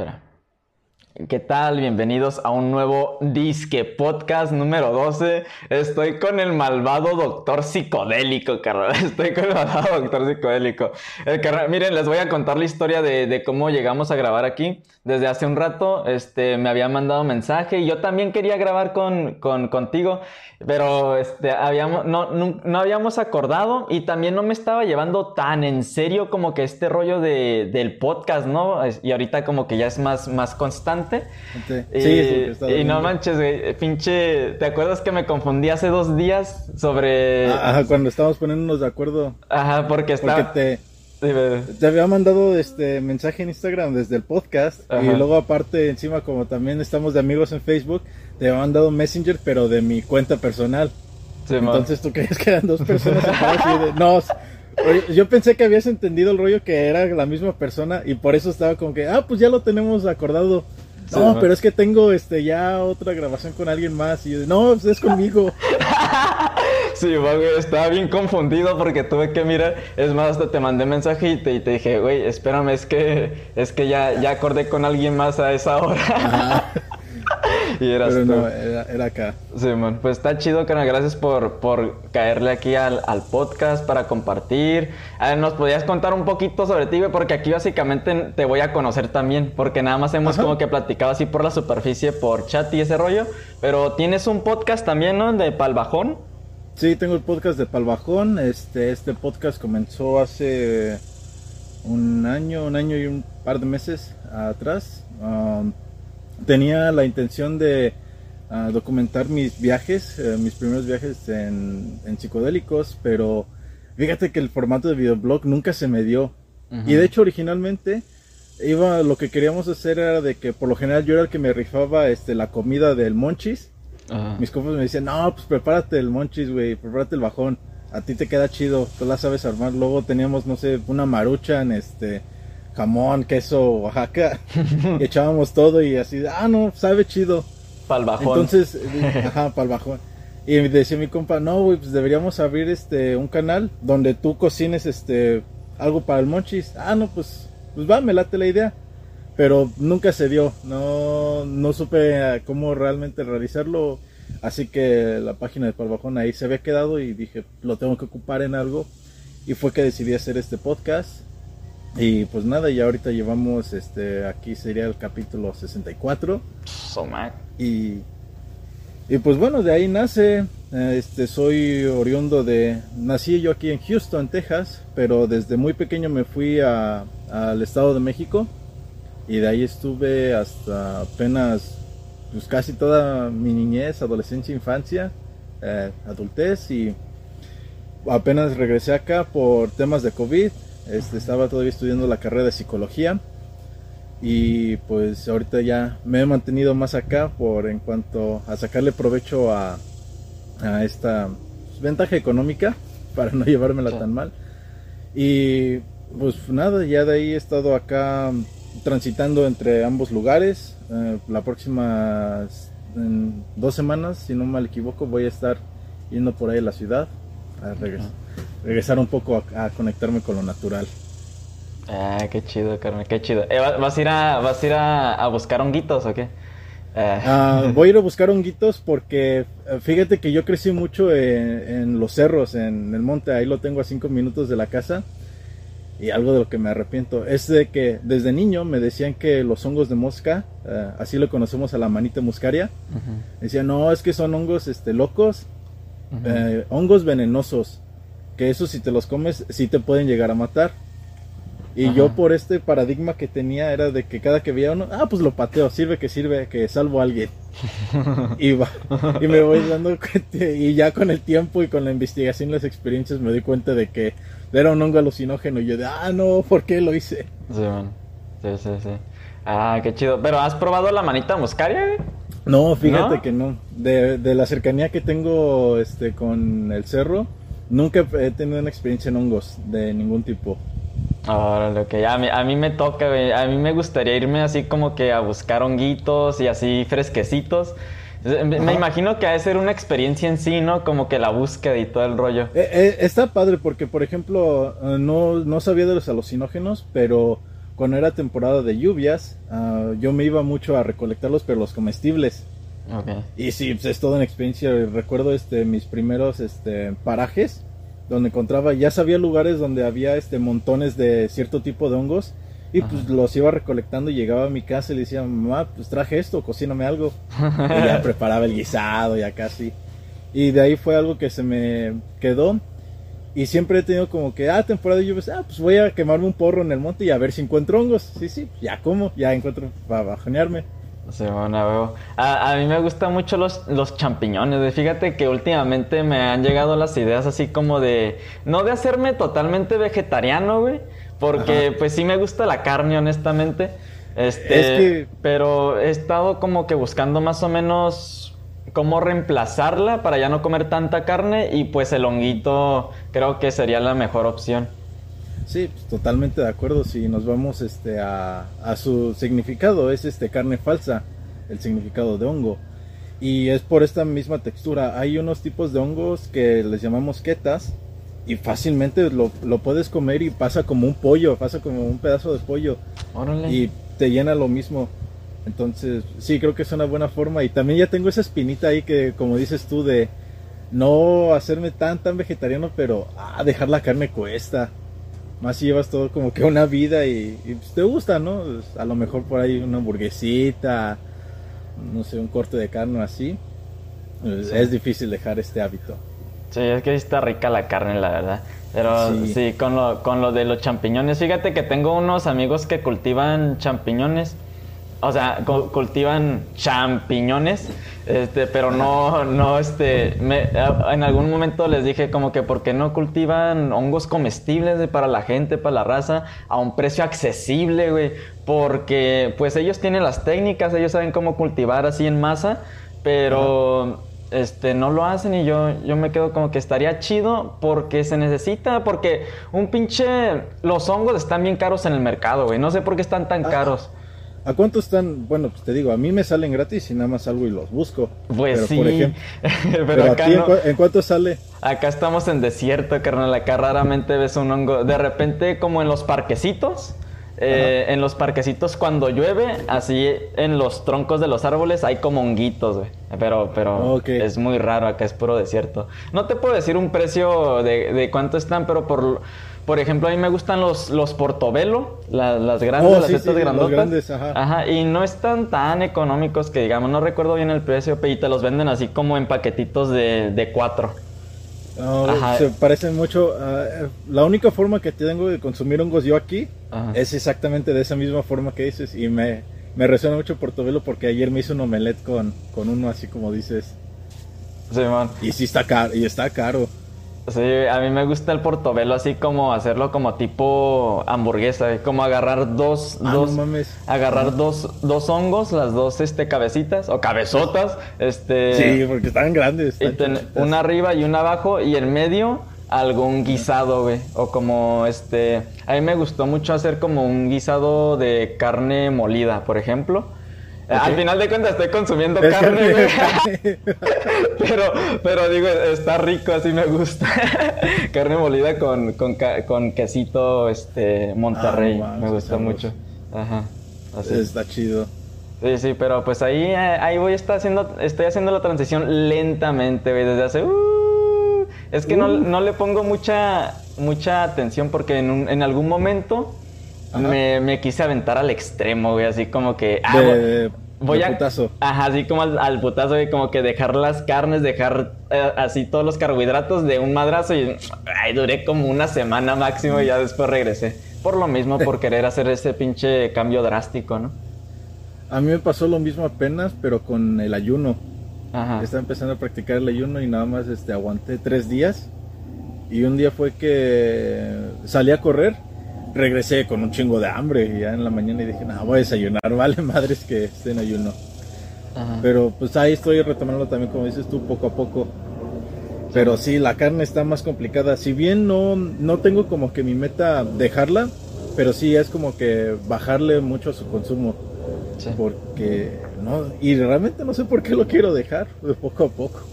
Espera. ¿Qué tal? Bienvenidos a un nuevo Disque Podcast número 12. Estoy con el malvado doctor psicodélico, carnal. Estoy con el malvado doctor psicodélico. Carnal- miren, les voy a contar la historia de, cómo llegamos a grabar aquí. Desde hace un rato este, me había mandado mensaje y yo también quería grabar con, con- contigo, pero este, habíamos, no, no, no habíamos acordado y también no me estaba llevando tan en serio como que este rollo de, del podcast, ¿no? Y ahorita como que ya es más, más constante. Sí, Y, no manches, güey, pinche, ¿te acuerdas que me confundí hace dos días sobre... Ah, Ajá, cuando estábamos poniéndonos de acuerdo. Ajá, porque Porque estaba... te, te había mandado este mensaje en Instagram desde el podcast. Ajá. Y luego aparte, encima, como también estamos de amigos en Facebook, te había mandado Messenger, pero de mi cuenta personal. Sí. Entonces tú creías que eran dos personas de- no, yo pensé que habías entendido el rollo que era la misma persona y por eso estaba como que, ah, pues ya lo tenemos acordado. No, pero es que tengo este ya otra grabación con alguien más y yo, no, pues es conmigo. Sí, güey, estaba bien confundido porque tuve que mirar. Es más, hasta te mandé mensaje y te, y te dije, güey, espérame, es que, es que ya, ya acordé con alguien más a esa hora. Ajá, y eras pero tú. no, era, era acá. Sí, man. Pues está chido, carnal. Gracias por, por caerle aquí al, al podcast para compartir. A ver, ¿Nos podías contar un poquito sobre ti, güey? Porque aquí básicamente te voy a conocer también. Porque nada más hemos Ajá. como que platicado así por la superficie, por chat y ese rollo. Pero tienes un podcast también, ¿no? De Palbajón. Sí, tengo el podcast de Palbajón. Este, este podcast comenzó hace un año, un año y un par de meses atrás. Um, tenía la intención de ah, documentar mis viajes, eh, mis primeros viajes en, en psicodélicos, pero fíjate que el formato de videoblog nunca se me dio. Y de hecho originalmente iba, lo que queríamos hacer era de que por lo general yo era el que me rifaba este, la comida del Monchis. Mis compas me decían, no, pues prepárate el monchis, güey, prepárate el bajón. A ti te queda chido, tú la sabes armar. Luego teníamos, no sé, una maruchan, este, jamón, queso, Oaxaca. y echábamos todo y así, ah, no, sabe chido. Palbajón. Entonces, eh, ajá, para el bajón. Y me decía mi compa, no, güey, pues deberíamos abrir este, un canal donde tú cocines, este, algo para el monchis. Ah, no, pues, pues va, me late la idea. Pero nunca se dio, no, no supe eh, cómo realmente realizarlo. Así que la página de Palbajón ahí se había quedado y dije, lo tengo que ocupar en algo. Y fue que decidí hacer este podcast. Y pues nada, ya ahorita llevamos, este, aquí sería el capítulo 64. So. Y, y pues bueno, de ahí nace. Este, soy oriundo de. Nací yo aquí en Houston, Texas, pero desde muy pequeño me fui a- al Estado de México. Y de ahí estuve hasta apenas, pues casi toda mi niñez, adolescencia, infancia, eh, adultez. Y apenas regresé acá por temas de COVID. Este, estaba todavía estudiando la carrera de psicología y pues ahorita ya me he mantenido más acá por en cuanto a sacarle provecho a, a esta pues, ventaja económica para no llevármela Sí. tan mal. Y pues nada ya de ahí he estado acá transitando entre ambos lugares. Eh, la próxima en dos semanas si no mal equivoco voy a estar yendo por ahí a la ciudad a regres- regresar un poco a- a conectarme con lo natural Ah, qué chido, carnal, qué chido. Eh, ¿va- ¿Vas a ir a, vas a, ir a, a buscar honguitos o qué? Eh, Ah, voy a ir a buscar honguitos porque eh, fíjate que yo crecí mucho en, en los cerros, en el monte, ahí lo tengo a cinco minutos de la casa. Y algo de lo que me arrepiento es de que desde niño me decían que los hongos de mosca, eh, así lo conocemos a la manita muscaria, ujú, decían no, es que son hongos este, locos, hongos venenosos, que eso si te los comes sí te pueden llegar a matar. Y Ajá. yo por este paradigma que tenía era de que cada que veía uno, ah, pues lo pateo, sirve que sirve, que salvo a alguien. y, va, y me voy dando cuenta, y ya con el tiempo y con la investigación y las experiencias me doy cuenta de que era un hongo alucinógeno. Y yo de, ah, no, ¿por qué lo hice? Sí, man. Sí, sí, sí. Ah, qué chido. ¿Pero has probado la manita muscaria? No, fíjate ¿No? que no. De, de la cercanía que tengo este, con el cerro, nunca he tenido una experiencia en hongos de ningún tipo. Órale, ok. A mí, a mí me toca, güey. A mí me gustaría irme así como que a buscar honguitos y así fresquecitos. Me, me Ajá. imagino que ha de ser una experiencia en sí, ¿no? Como que la búsqueda y todo el rollo. Eh, eh, está padre porque, por ejemplo, eh, no, no sabía de los alucinógenos, pero cuando era temporada de lluvias, ah, yo me iba mucho a recolectarlos, pero los comestibles. Y sí, pues es toda una experiencia. Recuerdo este, mis primeros este, parajes donde encontraba, ya sabía lugares donde había este, montones de cierto tipo de hongos. Y pues los iba recolectando y llegaba a mi casa y le decía, mamá, pues traje esto, cocíname algo. y ya preparaba el guisado y acá sí. Y de ahí fue algo que se me quedó. Y siempre he tenido como que, ah, temporada de lluvias, ah, pues voy a quemarme un porro en el monte y a ver si encuentro hongos. Sí, sí, ya como, ya encuentro para bajonearme. Sí, bueno, veo. A, a mí me gustan mucho los, los champiñones. Fíjate que últimamente me han llegado las ideas así como de. No de hacerme totalmente vegetariano, güey. Porque Ajá. pues sí me gusta la carne, honestamente. Este, Es que- Pero he estado como que buscando más o menos cómo reemplazarla para ya no comer tanta carne. Y pues el honguito creo que sería la mejor opción. Sí, pues, totalmente de acuerdo. Si nos vamos este, a, a su significado, es este carne falsa, el significado de hongo. Y es por esta misma textura. Hay unos tipos de hongos que les llamamos ketas y fácilmente lo, lo puedes comer y pasa como un pollo, pasa como un pedazo de pollo Órale. y te llena lo mismo. Entonces, sí, creo que es una buena forma. Y también ya tengo esa espinita ahí que, como dices tú, de no hacerme tan, tan vegetariano, pero ah, dejar la carne cuesta. Más si llevas todo como que una vida y, y, pues, te gusta, ¿no? Pues, a lo mejor por ahí una hamburguesita, no sé, un corte de carne así. Pues, Sí. Es difícil dejar este hábito. Sí, es que está rica la carne, la verdad. Pero sí, Sí. con, lo, con lo de los champiñones, fíjate que tengo unos amigos que cultivan champiñones. O sea, cu- cultivan champiñones, este, pero no, no, este, me- en algún momento les dije como que por qué no cultivan hongos comestibles para la gente, para la raza, a un precio accesible, güey, porque pues ellos tienen las técnicas, ellos saben cómo cultivar así en masa, pero este no lo hacen y yo yo me quedo como que estaría chido porque se necesita porque un pinche los hongos están bien caros en el mercado, güey. No sé por qué están tan Ah, caros. ¿A cuánto están? Bueno, pues te digo, a mí me salen gratis y nada más salgo y los busco. Pues pero, sí. por ejemplo, pero, pero, a acá ti, ¿en, no. en cuánto sale? Acá estamos en desierto, carnal. Acá raramente ves un hongo. De repente, como en los parquecitos. eh, en los parquecitos cuando llueve, así en los troncos de los árboles hay como honguitos, güey. Pero, pero es muy raro, acá es puro desierto. No te puedo decir un precio de, de cuánto están, pero por, por ejemplo, a mí me gustan los, los portobelo, la- las grandes, Oh, las sí, estas sí, los grandotas. grandes, ajá. y no están tan económicos que digamos, no recuerdo bien el precio, pero y te los venden así como en paquetitos de, de cuatro. No, Ajá. se parecen mucho. ah, la única forma que tengo de consumir hongos yo aquí Ajá. es exactamente de esa misma forma que dices. Y me, me resuena mucho Portobelo porque ayer me hice un omelette con, con uno así como dices. Simón. Y sí está caro, y está caro. Sí, a mí me gusta el portobelo así como hacerlo como tipo hamburguesa, eh, como agarrar dos, Ah, dos no mames. agarrar dos, dos hongos, las dos este cabecitas o cabezotas, este Sí, porque están grandes. y están ten- una arriba y una abajo y en medio algún guisado, güey, o como este, a mí me gustó mucho hacer como un guisado de carne molida, por ejemplo. Al final de cuentas estoy consumiendo Es carne, güey. Pero, pero digo, está rico, así me gusta. Carne molida con, con, quesito este, Monterrey. Ah, no me gusta mucho. Ajá. Así. está chido. Sí, sí, pero pues ahí, eh, ahí voy a estar haciendo, estoy haciendo la transición lentamente, güey, desde hace... uh, es que no, Uh. no le pongo mucha, mucha atención porque en, un- en algún momento me, me quise aventar al extremo, güey, así como que... ah, de, voy- de a... putazo. Ajá, así como al, al putazo, güey, como que dejar las carnes, dejar eh, así todos los carbohidratos de un madrazo y ay, duré como una semana máximo y ya después regresé. Por lo mismo, por querer hacer ese pinche cambio drástico, ¿no? A mí me pasó lo mismo apenas, pero con el ayuno. Ajá. Estaba empezando a practicar el ayuno y nada más este, aguanté tres días. Y un día fue que salí a correr, regresé con un chingo de hambre y ya en la mañana y dije, no, voy a desayunar, vale madres que esté en ayuno. Ajá. Pero pues ahí estoy retomando también, como dices tú, poco a poco. Pero sí, la carne está más complicada. Si bien no, no tengo como que mi meta dejarla, pero sí es como que bajarle mucho a su consumo. Sí. Porque, no, y realmente no sé por qué lo quiero dejar, de poco a poco.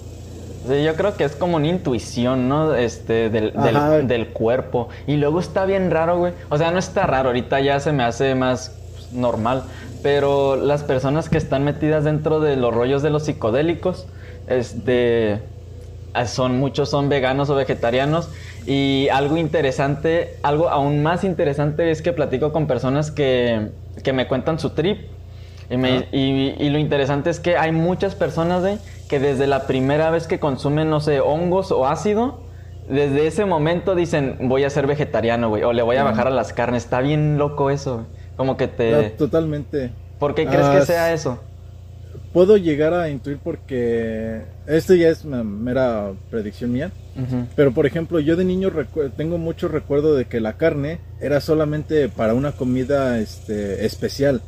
Sí, yo creo que es como una intuición, ¿no? Este, del, del, del, cuerpo. Y luego está bien raro, güey. O sea, no está raro, ahorita ya se me hace más normal. Pero las personas que están metidas dentro de los rollos de los psicodélicos, este, son muchos son veganos o vegetarianos. Y algo interesante, algo aún más interesante es que platico con personas que, que me cuentan su trip. Y, y, y, lo interesante es que hay muchas personas, güey, que desde la primera vez que consumen, no sé, hongos o ácido, desde ese momento dicen, voy a ser vegetariano, güey, o le voy a bajar a las carnes. Está bien loco eso, Como que te... totalmente. ¿Por qué crees que ah, sea eso? Puedo llegar a intuir porque esto ya es una mera predicción mía. Pero por ejemplo, yo de niño tengo mucho recuerdo de que la carne era solamente para una comida este, especial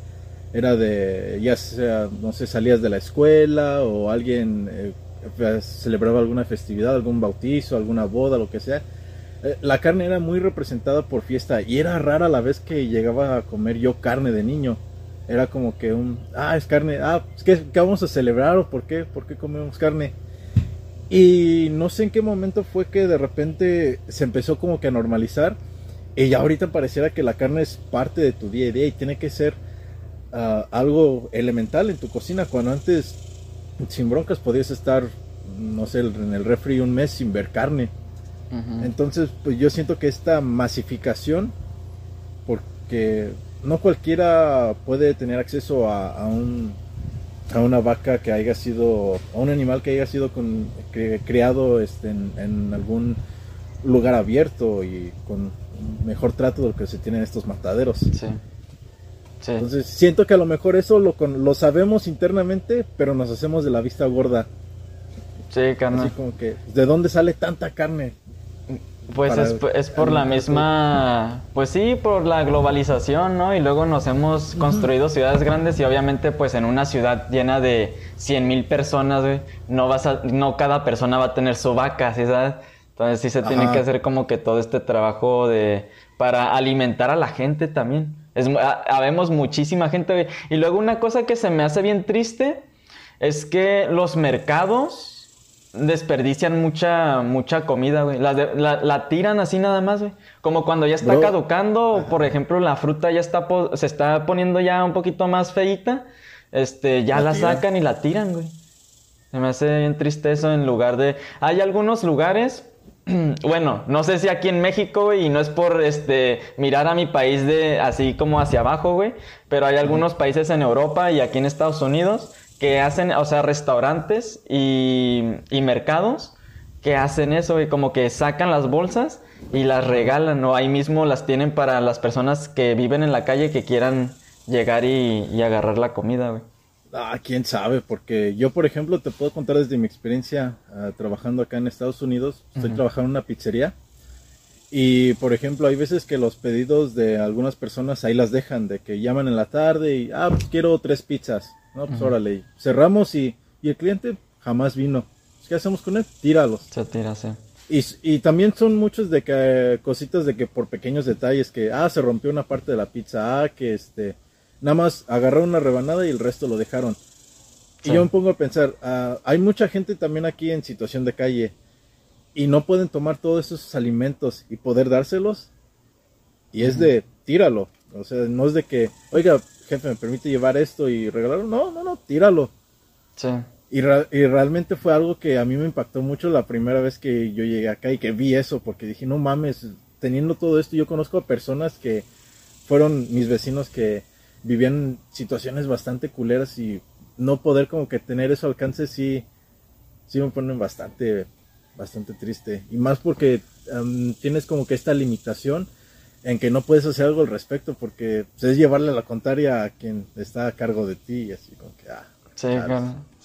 era de, ya sea, no sé, salías de la escuela o alguien eh, celebraba alguna festividad, algún bautizo, alguna boda, lo que sea. Eh, la carne era muy representada por fiesta y era rara la vez que llegaba a comer yo carne de niño. Era como que un, ah, es carne, ah, ¿qué, qué vamos a celebrar o por qué? ¿Por qué comemos carne? Y no sé en qué momento fue que de repente se empezó como que a normalizar y ya ahorita pareciera que la carne es parte de tu día a día y tiene que ser algo elemental en tu cocina cuando antes sin broncas podías estar no sé en el refri un mes sin ver carne. Entonces pues yo siento que esta masificación porque no cualquiera puede tener acceso a, un a una vaca que haya sido a un animal que haya sido con, criado este, en, en, algún lugar abierto y con mejor trato de lo que se tiene en estos mataderos. Sí. Entonces siento que a lo mejor eso lo, lo sabemos internamente, pero nos hacemos de la vista gorda. Sí, carne. Así como que, ¿de dónde sale tanta carne? Pues es, por la misma, pues sí, por la globalización, ¿no? Y luego nos hemos construido ciudades grandes y obviamente pues en una ciudad llena de 100 mil personas, no vas a, no cada persona va a tener su vaca, ¿sí sabes? Entonces sí se tiene que hacer como que todo este trabajo de, para alimentar a la gente también. Es, habemos muchísima gente. Y luego una cosa que se me hace bien triste es que los mercados desperdician mucha, mucha comida, güey. La, tiran así nada más, güey. Como cuando ya está caducando, por ejemplo, la fruta ya está se está poniendo ya un poquito más feita, este, ya la, sacan y la tiran, güey. Se me hace bien triste eso en lugar de... Hay algunos lugares bueno, no sé si aquí en México, güey, y no es por este mirar a mi país de así como hacia abajo, güey, pero hay algunos países en Europa y aquí en Estados Unidos que hacen, o sea, restaurantes y, mercados que hacen eso, güey, como que sacan las bolsas y las regalan, o ahí mismo las tienen para las personas que viven en la calle que quieran llegar y, y agarrar la comida, güey. Ah, quién sabe, porque yo, por ejemplo, te puedo contar desde mi experiencia ah, trabajando acá en Estados Unidos. Estoy trabajando en una pizzería. Y, por ejemplo, hay veces que los pedidos de algunas personas ahí las dejan, de que llaman en la tarde y, ah, pues quiero tres pizzas. No, pues órale. Cerramos y, y, el cliente jamás vino. ¿Qué hacemos con él? Tíralos. Se tira, sí. Y, y, también son muchos de que cositas de que por pequeños detalles que, ah, se rompió una parte de la pizza, ah, que este Nada más agarraron una rebanada y el resto lo dejaron. Y yo me pongo a pensar, ah, hay mucha gente también aquí en situación de calle y no pueden tomar todos esos alimentos y poder dárselos. Y es de, tíralo. O sea, no es de que, oiga, jefe, me permite llevar esto y regalarlo. No, no, no, tíralo. Sí. Y, y, realmente fue algo que a mí me impactó mucho la primera vez que yo llegué acá y que vi eso, porque dije, no mames, teniendo todo esto, yo conozco a personas que fueron mis vecinos que vivían situaciones bastante culeras y no poder como que tener eso alcance sí, sí me ponen bastante, bastante triste. Y más porque tienes como que esta limitación en que no puedes hacer algo al respecto porque pues, es llevarle la contraria a quien está a cargo de ti y así como que, ah. Sí,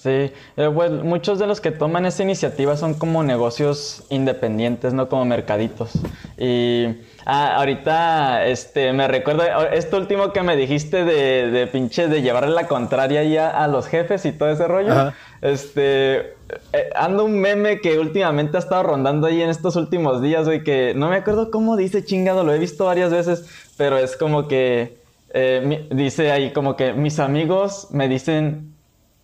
Sí, eh, bueno, muchos de los que toman esta iniciativa son como negocios independientes, no como mercaditos. Y ah, ahorita este, me recuerda esto último que me dijiste de, de pinche de llevarle la contraria ya a los jefes y todo ese rollo. Este, eh, ando un meme que últimamente ha estado rondando ahí en estos últimos días, güey, que no me acuerdo cómo dice chingado, lo he visto varias veces, pero es como que eh, dice ahí como que mis amigos me dicen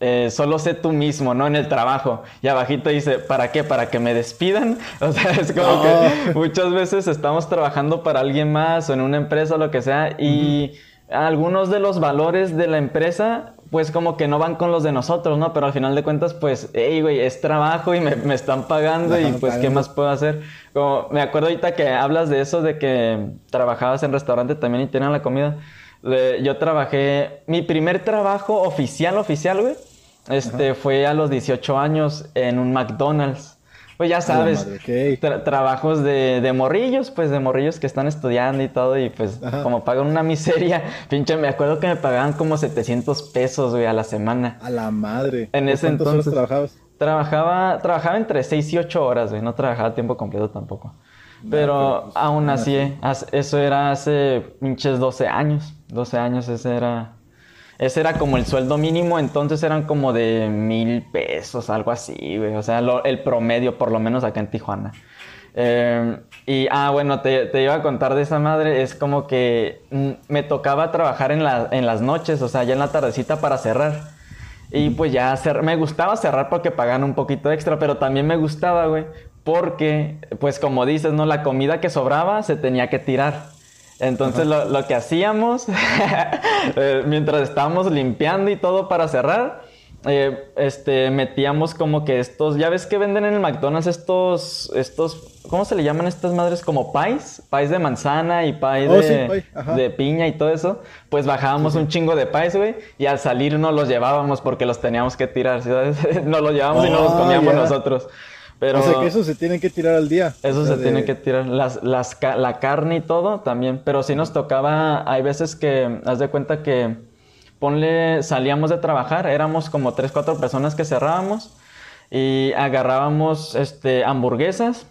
eh, solo sé tú mismo, ¿no? En el trabajo. Y abajito dice, ¿para qué? ¿Para que me despidan? O sea, es como que muchas veces estamos trabajando para alguien más o en una empresa o lo que sea y algunos de los valores de la empresa pues como que no van con los de nosotros, ¿no? Pero al final de cuentas, pues, hey, güey, es trabajo y me, están pagando y pues, ¿qué más puedo hacer? Como, me acuerdo ahorita que hablas de eso, de que trabajabas en restaurante también y tenían la comida. yo trabajé, mi primer trabajo oficial, oficial, güey, este, fue a los 18 años en un McDonald's. Pues ya sabes, trabajos de, morrillos, pues de morrillos que están estudiando y todo, y pues como pagan una miseria, pinche, me acuerdo que me pagaban como 700 pesos, güey, a la semana. A la madre. En ese entonces. trabajabas? Trabajaba, trabajaba entre 6 y 8 horas, güey, no trabajaba a tiempo completo tampoco. Pero pues, aún así, eso era hace pinches 12 años, 12 años, ese era ese era como el sueldo mínimo, entonces eran como de mil pesos, algo así, güey. O sea, el promedio, por lo menos acá en Tijuana. Em, y, ah, bueno, te, iba a contar de esa madre. Es como que mm, me tocaba trabajar en, en las noches, o sea, ya en la tardecita para cerrar. Y pues ya me gustaba cerrar porque pagaban un poquito extra, pero también me gustaba, güey, porque, pues como dices, ¿no? La comida que sobraba se tenía que tirar. Entonces lo, que hacíamos, eh, mientras estábamos limpiando y todo para cerrar, eh, este, metíamos como que estos, ya ves que venden en el McDonald's estos, estos, ¿cómo se le llaman estas madres? Como pies, pies de manzana y pies oh, de, piña y todo eso. Pues bajábamos un chingo de pies, güey, y al salir no los llevábamos porque los teníamos que tirar, ¿sabes? no los llevábamos y no los oh, comíamos nosotros. Pero o sea que eso se tiene que tirar al día. Eso se tiene que tirar. Las, las, la carne y todo también. Pero si nos tocaba, hay veces que, haz de cuenta que, ponle, salíamos de trabajar, éramos como tres, cuatro personas que cerrábamos y agarrábamos este, hamburguesas,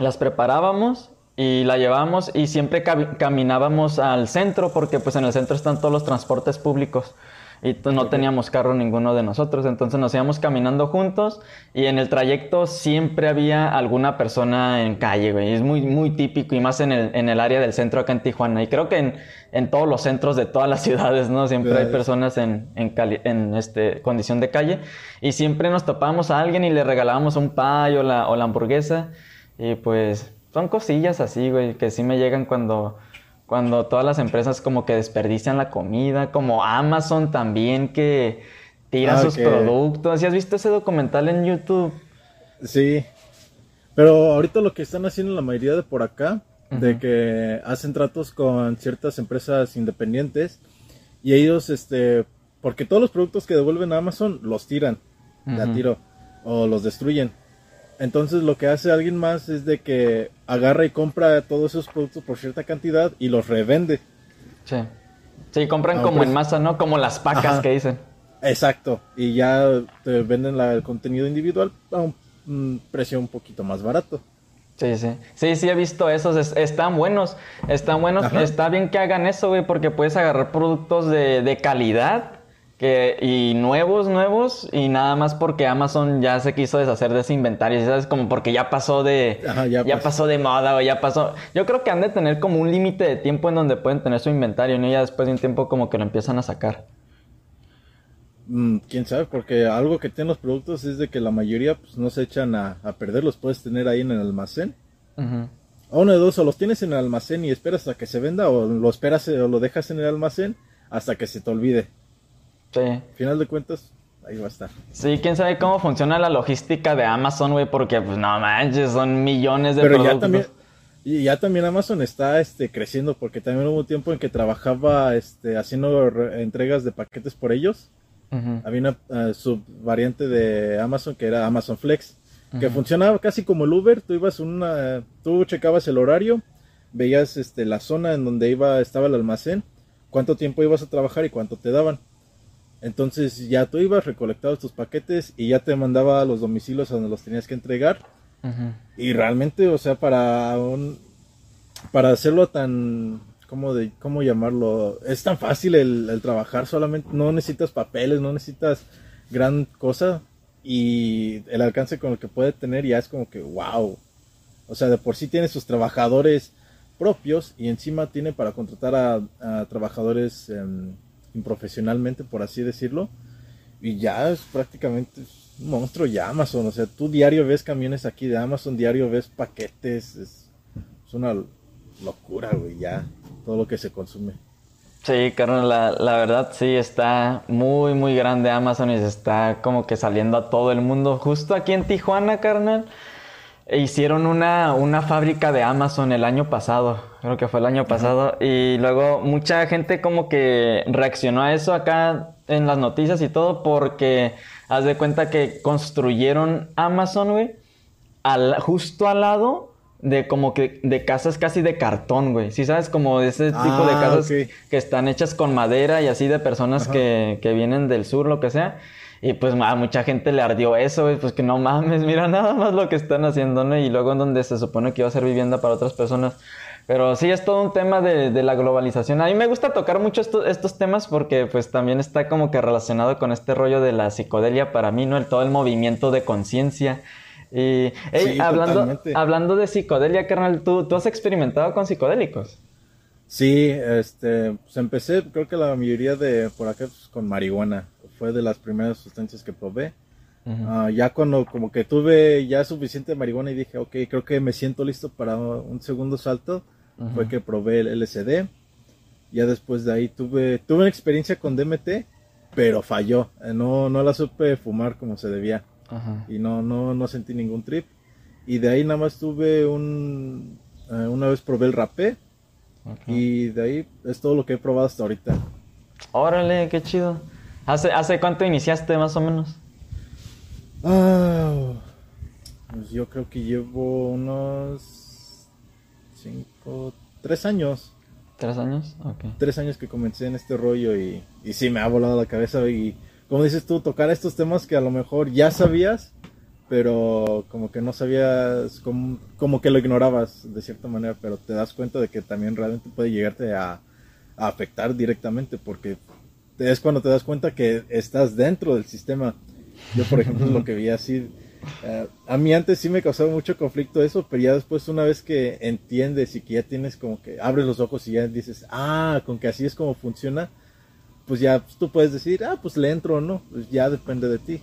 las preparábamos y la llevábamos y siempre caminábamos al centro porque pues en el centro están todos los transportes públicos y no teníamos carro ninguno de nosotros, entonces nos íbamos caminando juntos y en el trayecto siempre había alguna persona en calle, güey, es muy, muy típico y más en el, en el área del centro acá en Tijuana. Y creo que en, en todos los centros de todas las ciudades, ¿no? Siempre hay personas en, en, en este, condición de calle. Y siempre nos topábamos a alguien y le regalábamos un pay o la, o la hamburguesa. Y pues son cosillas así, güey, que sí me llegan cuando cuando todas las empresas como que desperdician la comida, como Amazon también que tira ah, sus productos. ¿Sí has visto ese documental en YouTube? Sí. Pero ahorita lo que están haciendo la mayoría de por acá, de que hacen tratos con ciertas empresas independientes y ellos, este, porque todos los productos que devuelven a Amazon los tiran, de tiro, o los destruyen. Entonces lo que hace alguien más es de que agarra y compra todos esos productos por cierta cantidad y los revende. Sí. Sí, compran como en masa, ¿no? Como las pacas que dicen. Exacto. Y ya te venden el contenido individual a un, precio un poquito más barato. Sí, sí. Sí, sí, he visto esos. están buenos. Están buenos. Está bien que hagan eso, güey, porque puedes agarrar productos de, de calidad que, y nuevos, nuevos, y nada más porque Amazon ya se quiso deshacer de ese inventario, ¿sabes? Como porque ya pasó de, ya, pasó de moda o ya pasó. Yo creo que han de tener como un límite de tiempo en donde pueden tener su inventario, ¿no? Y ya después de un tiempo como que lo empiezan a sacar. Mm, quién sabe, porque algo que tienen los productos es de que la mayoría pues, no se echan a, perder, los puedes tener ahí en el almacén. A uno de dos, o los tienes en el almacén y esperas a que se venda, o lo esperas o lo dejas en el almacén hasta que se te olvide. Sí. Final de cuentas, ahí va a estar. Sí, quién sabe cómo funciona la logística de Amazon, güey, porque pues no manches, son millones de Pero productos. Ya también, y ya también Amazon está este, creciendo, porque también hubo un tiempo en que trabajaba este, haciendo entregas de paquetes por ellos. Había una uh, subvariante de Amazon que era Amazon Flex, que funcionaba casi como el Uber. Tú ibas una, tú checabas el horario, veías este, la zona en donde iba, estaba el almacén, cuánto tiempo ibas a trabajar y cuánto te daban. Entonces ya tú ibas, recolectabas tus paquetes y ya te mandaba a los domicilios a donde los tenías que entregar. Y realmente, o sea, para un, para hacerlo tan, ¿cómo, de, cómo llamarlo? Es tan fácil el, trabajar, solamente no necesitas papeles, no necesitas gran cosa y el alcance con el que puede tener ya es como que wow. O sea, de por sí tiene sus trabajadores propios y encima tiene para contratar a, trabajadores... Em, profesionalmente, por así decirlo. y ya es prácticamente un monstruo ya Amazon. O sea, tú diario ves camiones aquí de Amazon, diario ves paquetes. Es, es una locura, güey, ya todo lo que se consume. Sí, carnal, la, la, verdad sí está muy, muy grande Amazon y se está como que saliendo a todo el mundo. Justo aquí en Tijuana, carnal, hicieron una, una fábrica de Amazon el año pasado, creo que fue el año pasado, y luego mucha gente como que reaccionó a eso acá en las noticias y todo porque haz de cuenta que construyeron Amazon, güey, al, justo al lado de como que de casas casi de cartón, güey. Sí, sabes, como de ese tipo de ah, casas que están hechas con madera y así de personas que, que, vienen del sur, lo que sea. Y pues a mucha gente le ardió eso. Pues que no mames, mira nada más lo que están haciendo, ¿no? Y luego en donde se supone que iba a ser vivienda para otras personas. Pero sí, es todo un tema de, de la globalización. A mí me gusta tocar mucho estos temas porque pues también está como que relacionado con este rollo de la psicodelia para mí, ¿no? El, todo el movimiento de conciencia y hablando, hablando de psicodelia, carnal, ¿tú, ¿tú has experimentado con psicodélicos? Sí, este, pues empecé, creo que la mayoría de por acá pues, con marihuana. Fue de las primeras sustancias que probé. Ah, ya cuando como que tuve ya suficiente marihuana y dije, ok, creo que me siento listo para un segundo salto, fue que probé el LSD. Ya después de ahí tuve, tuve una experiencia con DMT, pero falló. Eh, no, no la supe fumar como se debía. Y no, no, no sentí ningún trip. Y de ahí nada más tuve un... Eh, una vez probé el rapé. Y de ahí es todo lo que he probado hasta ahorita. Órale, qué chido. ¿Hace, hace cuánto iniciaste más o menos? Ah, pues yo creo que llevo unos cinco, tres años. ¿Tres años? Ok. Tres años que comencé en este rollo y, y sí me ha volado la cabeza y como dices tú, tocar estos temas que a lo mejor ya sabías, pero como que no sabías, como, que lo ignorabas de cierta manera, pero te das cuenta de que también realmente puede llegarte a, afectar directamente, porque es cuando te das cuenta que estás dentro del sistema. Yo, por ejemplo, es lo que vi así. Eh, a mí antes sí me causaba mucho conflicto eso, pero ya después una vez que entiendes y que ya tienes como que abres los ojos y ya dices, ah, con que así es como funciona, pues ya tú puedes decir, ah, pues le entro o no, pues ya depende de ti.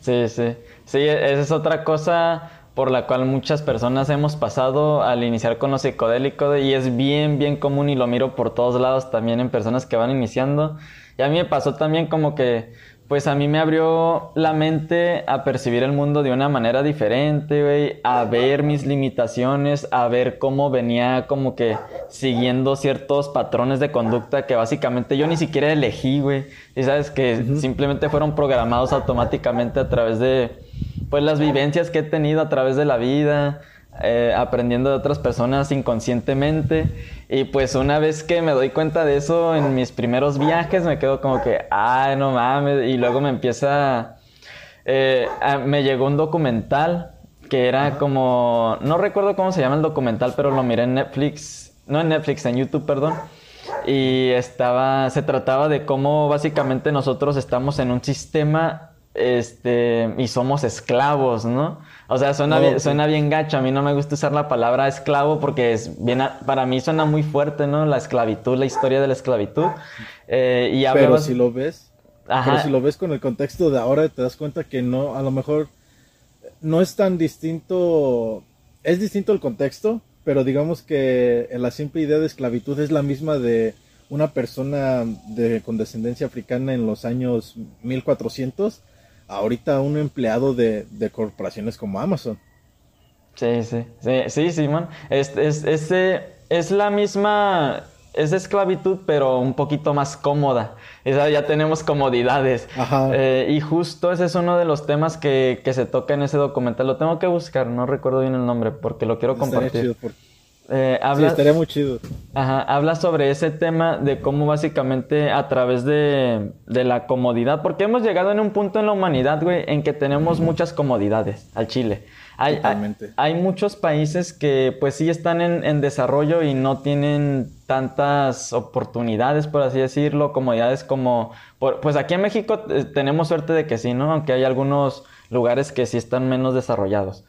Sí, sí. Sí, esa es otra cosa por la cual muchas personas hemos pasado al iniciar con lo psicodélico y es bien, bien común y lo miro por todos lados también en personas que van iniciando. Y a mí me pasó también como que pues a mí me abrió la mente a percibir el mundo de una manera diferente, güey, a ver mis limitaciones, a ver cómo venía como que siguiendo ciertos patrones de conducta que básicamente yo ni siquiera elegí, güey. Y sabes que simplemente fueron programados automáticamente a través de pues las vivencias que he tenido a través de la vida, eh, aprendiendo de otras personas inconscientemente. Y pues una vez que me doy cuenta de eso en mis primeros viajes, me quedo como que, ay, no mames. Y luego me empieza. Eh, me llegó un documental que era como. No recuerdo cómo se llama el documental, pero lo miré en Netflix. No en Netflix, en YouTube, perdón. Y estaba. Se trataba de cómo básicamente nosotros estamos en un sistema. Este. Y somos esclavos, ¿no? O sea, suena, bien, suena bien gacho. A mí no me gusta usar la palabra esclavo porque es bien, para mí suena muy fuerte, ¿no? La esclavitud, la historia de la esclavitud. Eh, y pero si lo ves, pero si lo ves con el contexto de ahora, te das cuenta que no, a lo mejor no es tan distinto, es distinto el contexto, pero digamos que la simple idea de esclavitud es la misma de una persona de, con descendencia africana en los años 1400 ahorita un empleado de, corporaciones como Amazon. Sí, sí, sí, sí, Simón. Es, es, es, la misma, es esclavitud, pero un poquito más cómoda. ya tenemos comodidades. Ajá. Eh, y justo ese es uno de los temas que, que, se toca en ese documental. Lo tengo que buscar, no recuerdo bien el nombre, porque lo quiero compartir. Eh, habla, sí, estaría muy chido. Ajá, habla sobre ese tema de cómo básicamente a través de, de, la comodidad, porque hemos llegado en un punto en la humanidad, güey, en que tenemos muchas comodidades al Chile. Hay, hay, muchos países que pues sí están en, en, desarrollo y no tienen tantas oportunidades, por así decirlo, comodidades como... pues aquí en México eh, tenemos suerte de que sí, ¿no? Aunque hay algunos lugares que sí están menos desarrollados.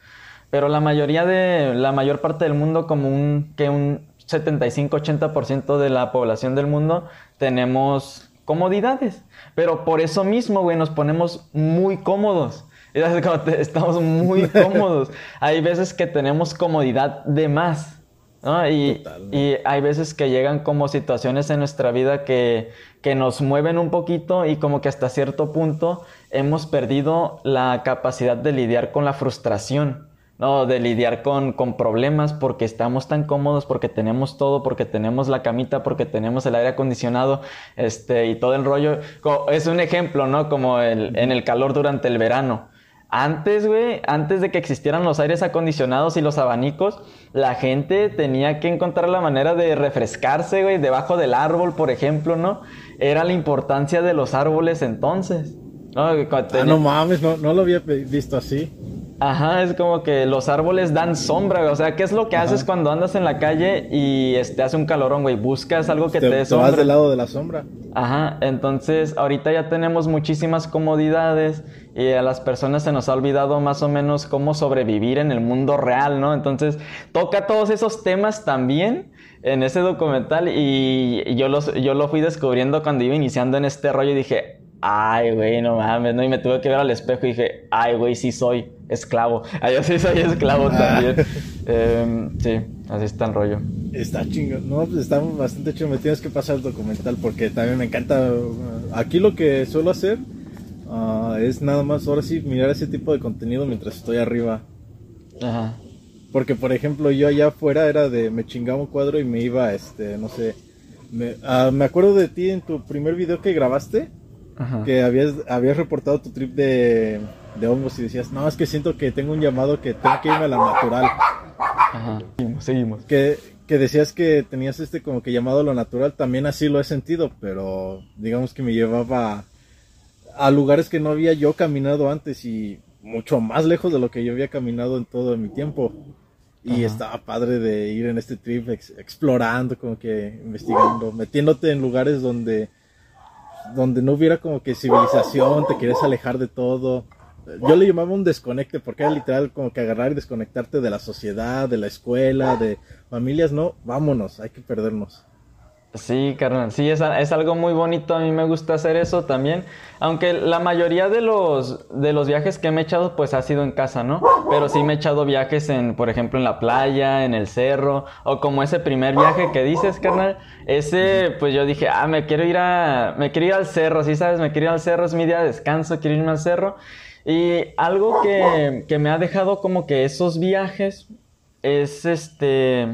Pero la mayoría de, la mayor parte del mundo, como un, que un 75-80% de la población del mundo, tenemos comodidades. Pero por eso mismo, güey, nos ponemos muy cómodos. Estamos muy cómodos. Hay veces que tenemos comodidad de más. Y, y, hay veces que llegan como situaciones en nuestra vida que, que, nos mueven un poquito y como que hasta cierto punto hemos perdido la capacidad de lidiar con la frustración. No, de lidiar con, con, problemas porque estamos tan cómodos, porque tenemos todo, porque tenemos la camita, porque tenemos el aire acondicionado, este, y todo el rollo. Es un ejemplo, ¿no? Como el, en el calor durante el verano. Antes, güey, antes de que existieran los aires acondicionados y los abanicos, la gente tenía que encontrar la manera de refrescarse, güey, debajo del árbol, por ejemplo, ¿no? Era la importancia de los árboles entonces. No, ah, no mames, no, no lo había visto así. Ajá, es como que los árboles dan sombra, O sea, ¿qué es lo que haces cuando andas en la calle y te este, hace un calorón, güey? Buscas algo que te, dé sombra. Te vas del lado de la sombra. Ajá, entonces ahorita ya tenemos muchísimas comodidades y a las personas se nos ha olvidado más o menos cómo sobrevivir en el mundo real, ¿no? Entonces toca todos esos temas también en ese documental y yo, los, yo lo fui descubriendo cuando iba iniciando en este rollo y dije, ay, güey, no mames, ¿no? Y me tuve que ver al espejo y dije, ay, güey, sí soy esclavo. Ay, yo sí soy esclavo también. Em, sí, así está el rollo. Está chingón. No, pues está bastante chido. Me tienes que pasar el documental porque también me encanta. Aquí lo que suelo hacer uh, es nada más, ahora sí, mirar ese tipo de contenido mientras estoy arriba. Ajá. Porque, por ejemplo, yo allá afuera era de me chingaba un cuadro y me iba, este, no sé. Me, uh, me acuerdo de ti en tu primer video que grabaste que habías, habías reportado tu trip de, de hongos y decías, no, es que siento que tengo un llamado que tengo que irme a la natural. Ajá, seguimos, seguimos. Que, que decías que tenías este como que llamado a lo natural, también así lo he sentido, pero digamos que me llevaba a lugares que no había yo caminado antes y mucho más lejos de lo que yo había caminado en todo mi tiempo. Y estaba padre de ir en este trip explorando, como que investigando, metiéndote en lugares donde donde no hubiera como que civilización, te quieres alejar de todo. Yo le llamaba un desconecte porque era literal como que agarrar y desconectarte de la sociedad, de la escuela, de familias, no, vámonos, hay que perdernos. Sí, carnal, sí, es, es, algo muy bonito, a mí me gusta hacer eso también, aunque la mayoría de los, de los viajes que me he echado pues ha sido en casa, ¿no? Pero sí me he echado viajes en, por ejemplo, en la playa, en el cerro, o como ese primer viaje que dices, carnal, ese pues yo dije, ah, me quiero ir a, me quiero ir al cerro, ¿sí sabes? Me quiero ir al cerro, es mi día de descanso, quiero irme al cerro. Y algo que, que me ha dejado como que esos viajes es este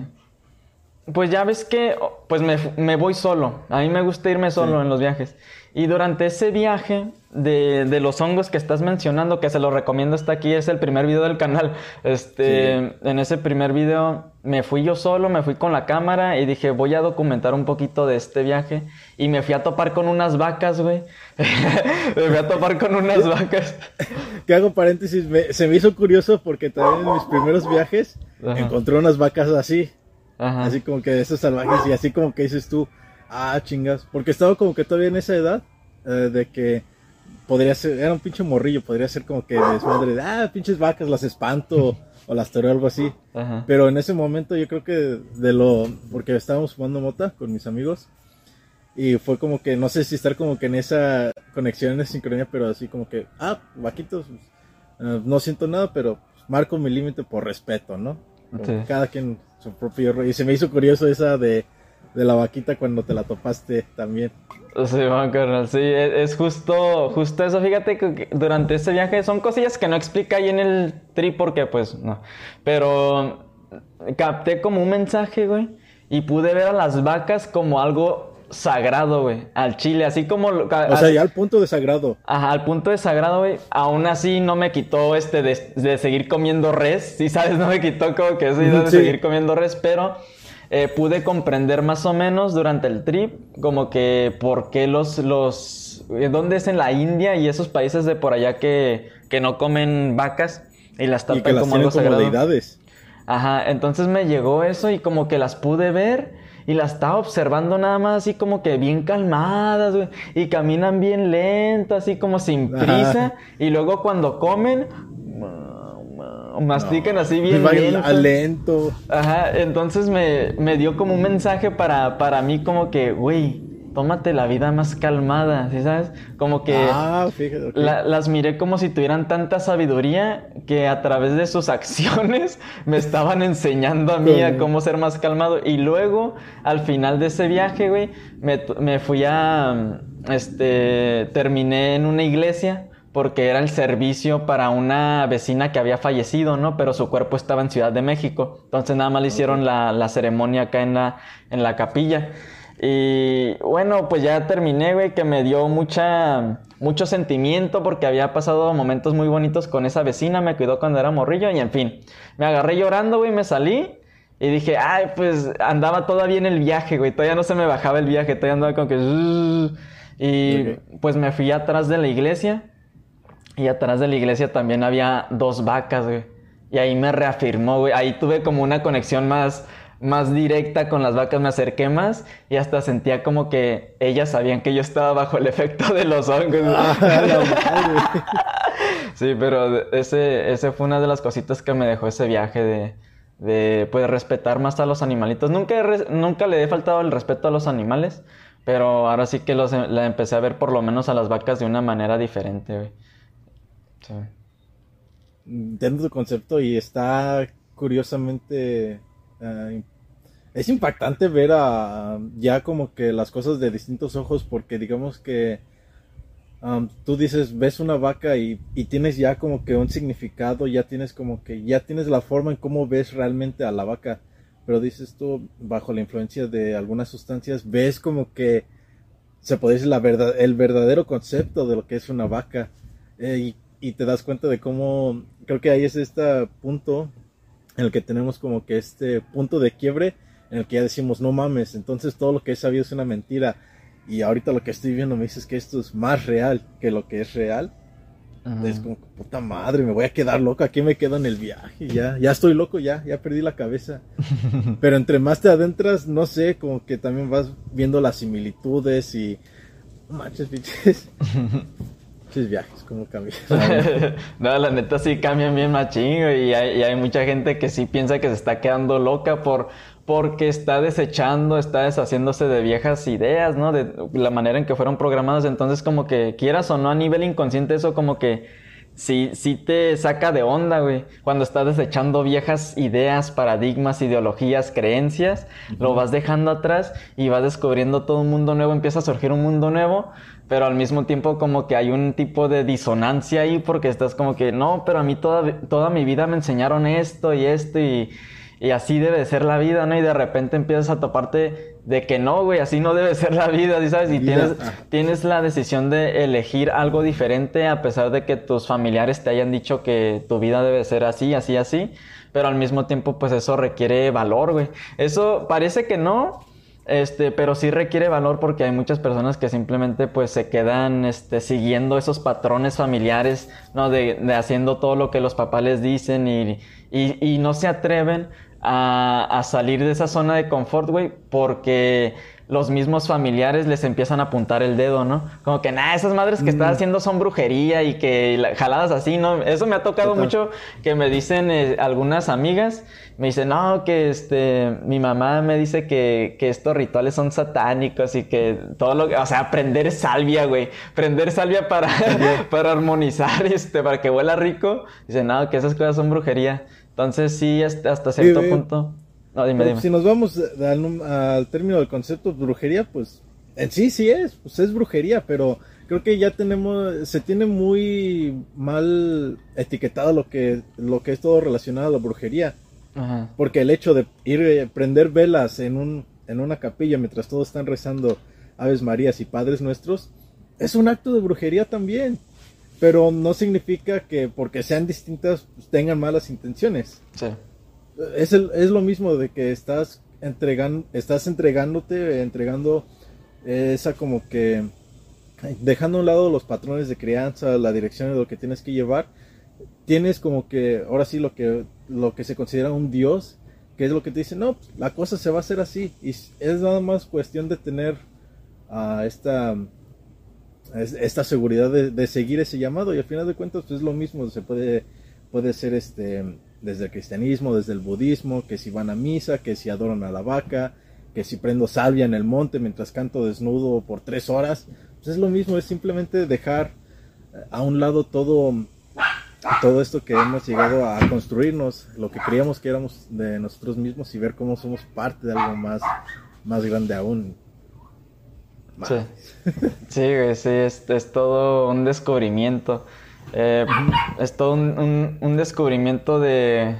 pues ya ves que pues me, voy solo. A mí me gusta irme solo en los viajes. Y durante ese viaje de, de, los hongos que estás mencionando, que se lo recomiendo, está aquí, es el primer video del canal. Este, En ese primer video me fui yo solo, me fui con la cámara y dije, voy a documentar un poquito de este viaje. Y me fui a topar con unas vacas, güey. me fui a topar con unas vacas. que hago paréntesis, se me hizo curioso porque también en mis primeros viajes encontré unas vacas así. Así como que de esos salvajes y así como que dices tú, ah, chingas. Porque estaba como que todavía en esa edad eh, de que podría ser, era un pinche morrillo, podría ser como que desmadre de, ah, pinches vacas, las espanto o las toreo algo así. Pero en ese momento yo creo que de lo, porque estábamos fumando mota con mis amigos y fue como que, no sé si estar como que en esa conexión, en esa sincronía, pero así como que, ah, vaquitos, eh, no siento nada, pero marco mi límite por respeto, ¿no? Cada quien su propio Y se me hizo curioso esa de, la vaquita cuando te la topaste también. Sí, carnal, sí, e, es, justo, justo eso. Fíjate que durante este viaje son cosillas que no explica ahí en el trip porque, pues, no. Pero capté como un mensaje, güey, y pude ver a las vacas como algo sagrado, güey, al chile, así como... O sea, ya al punto de sagrado. Ajá, al punto de sagrado, güey, aún así no me quitó este de, seguir comiendo res, sí, sabes, no me quitó como que eso de seguir comiendo res, pero eh, pude comprender más o menos durante el trip como que por qué los... los eh, ¿Dónde es en la India y esos países de por allá que, que no comen vacas y las tapan como algo sagrado? Ajá, entonces me llegó eso y como que las pude ver y la estaba observando nada más así como que bien calmadas. Y caminan bien lento, así como sin prisa. Y luego cuando comen, mastican así bien lento. lento. Ajá, entonces me, me, dio como un mensaje para, para mí como que, güey, tómate la vida más calmada, ¿sí sabes? Como que Ah, fíjate. la- las miré como si tuvieran tanta sabiduría que a través de sus acciones me estaban enseñando a mí a cómo ser más calmado. Y luego, al final de ese viaje, güey, me, me fui a, este, terminé en una iglesia porque era el servicio para una vecina que había fallecido, ¿no? Pero su cuerpo estaba en Ciudad de México. Entonces nada más le hicieron la, la ceremonia acá en la, en la capilla. Y bueno, pues ya terminé, güey, que me dio mucha, mucho sentimiento porque había pasado momentos muy bonitos con esa vecina, me cuidó cuando era morrillo y en fin. Me agarré llorando, güey, me salí y dije, ay, pues andaba todavía en el viaje, güey, todavía no se me bajaba el viaje, todavía andaba como que... Y pues me fui atrás de la iglesia y atrás de la iglesia también había dos vacas, güey. Y ahí me reafirmó, güey. Ahí tuve como una conexión más, más directa con las vacas, me acerqué más y hasta sentía como que ellas sabían que yo estaba bajo el efecto de los hongos. Ah. Sí, pero ese, ese fue una de las cositas que me dejó ese viaje de, de pues, respetar más a los animalitos. Nunca, he nunca le he faltado el respeto a los animales, pero ahora sí que los, la empecé a ver por lo menos a las vacas de una manera diferente, güey. Sí. Tu concepto y está curiosamente ah, es impactante ver a ya como que las cosas de distintos ojos porque digamos que am, tú dices ves una vaca y, y tienes ya como que un significado ya tienes como que ya tienes la forma en cómo ves realmente a la vaca pero dices tú bajo la influencia de algunas sustancias ves como que se puede decir la verdad el verdadero concepto de lo que es una vaca eh, y, y te das cuenta de cómo creo que ahí es este punto en el que tenemos como que este punto de quiebre en el que ya decimos no mames entonces todo lo que he sabido es una mentira y ahorita lo que estoy viendo me dices que esto es más real que lo que es real. Es como puta madre me voy a quedar loco aquí me quedo en el viaje ya ya estoy loco ya ya perdí la cabeza pero entre más te adentras no sé como que también vas viendo las similitudes y manches pinches viajes como cambian no, la neta sí cambian bien machín, güey, y hay, y hay mucha gente que sí piensa que se está quedando loca por porque está desechando, está deshaciéndose de viejas ideas, ¿no? De la manera en que fueron programadas. Entonces, como que quieras o no, a nivel inconsciente, eso como que sí, sí te saca de onda, güey. Cuando estás desechando viejas ideas, paradigmas, ideologías, creencias, lo vas dejando atrás y vas descubriendo todo un mundo nuevo, empieza a surgir un mundo nuevo, pero al mismo tiempo como que hay un tipo de disonancia ahí porque estás como que, no, pero a mí toda, toda mi vida me enseñaron esto y esto y, y así debe de ser la vida, ¿no? Y de repente empiezas a toparte de que no, güey, así no debe ser la vida, ¿sí ¿sabes? Y tienes, tienes la decisión de elegir algo diferente a pesar de que tus familiares te hayan dicho que tu vida debe ser así, así, así, pero al mismo tiempo pues eso requiere valor, güey. Eso parece que no, este, pero sí requiere valor porque hay muchas personas que simplemente pues se quedan este, siguiendo esos patrones familiares, ¿no? De, de haciendo todo lo que los papás les dicen y, y, y no se atreven a, a salir de esa zona de confort, güey, porque los mismos familiares les empiezan a apuntar el dedo, ¿no? Como que, nah, esas madres que estás haciendo son brujería y que la- jaladas así, ¿no? Eso me ha tocado mucho que me dicen eh, algunas amigas, me dicen, no, que este, mi mamá me dice que, que estos rituales son satánicos y que todo lo que, o sea, prender salvia, güey, prender salvia para, para armonizar, este, para que huela rico, dicen, no, que esas cosas son brujería. Entonces sí, hasta hasta cierto sí. punto. No, dime, Pero dime. si nos vamos al, al término del concepto de brujería, pues en sí sí es, pues es brujería, pero creo que ya tenemos, se tiene muy mal etiquetado lo que, lo que es todo relacionado a la brujería, Ajá. porque el hecho de ir eh, prender velas en un, en una capilla mientras todos están rezando Aves Marías y Padres Nuestros, es un acto de brujería también, pero no significa que porque sean distintas pues, tengan malas intenciones Sí. Es, el- es lo mismo de que estás entregando, estás entregándote, entregando esa como que dejando a un lado los patrones de crianza, la dirección de lo que tienes que llevar, tienes como que ahora sí lo que lo que se considera un dios, que es lo que te dice, no, la cosa se va a hacer así y es nada más cuestión de tener ah, esta es- esta seguridad de, de seguir ese llamado y al final de cuentas pues, es lo mismo, se puede puede ser este desde el cristianismo, desde el budismo, que si van a misa, que si adoran a la vaca que si prendo salvia en el monte mientras canto desnudo por tres horas, pues es lo mismo, es simplemente dejar a un lado todo, todo esto que hemos llegado a construirnos, lo que creíamos que éramos de nosotros mismos y ver cómo somos parte de algo más, más grande aún. Sí, sí es, es, todo un descubrimiento. Eh, es todo un, un, descubrimiento de,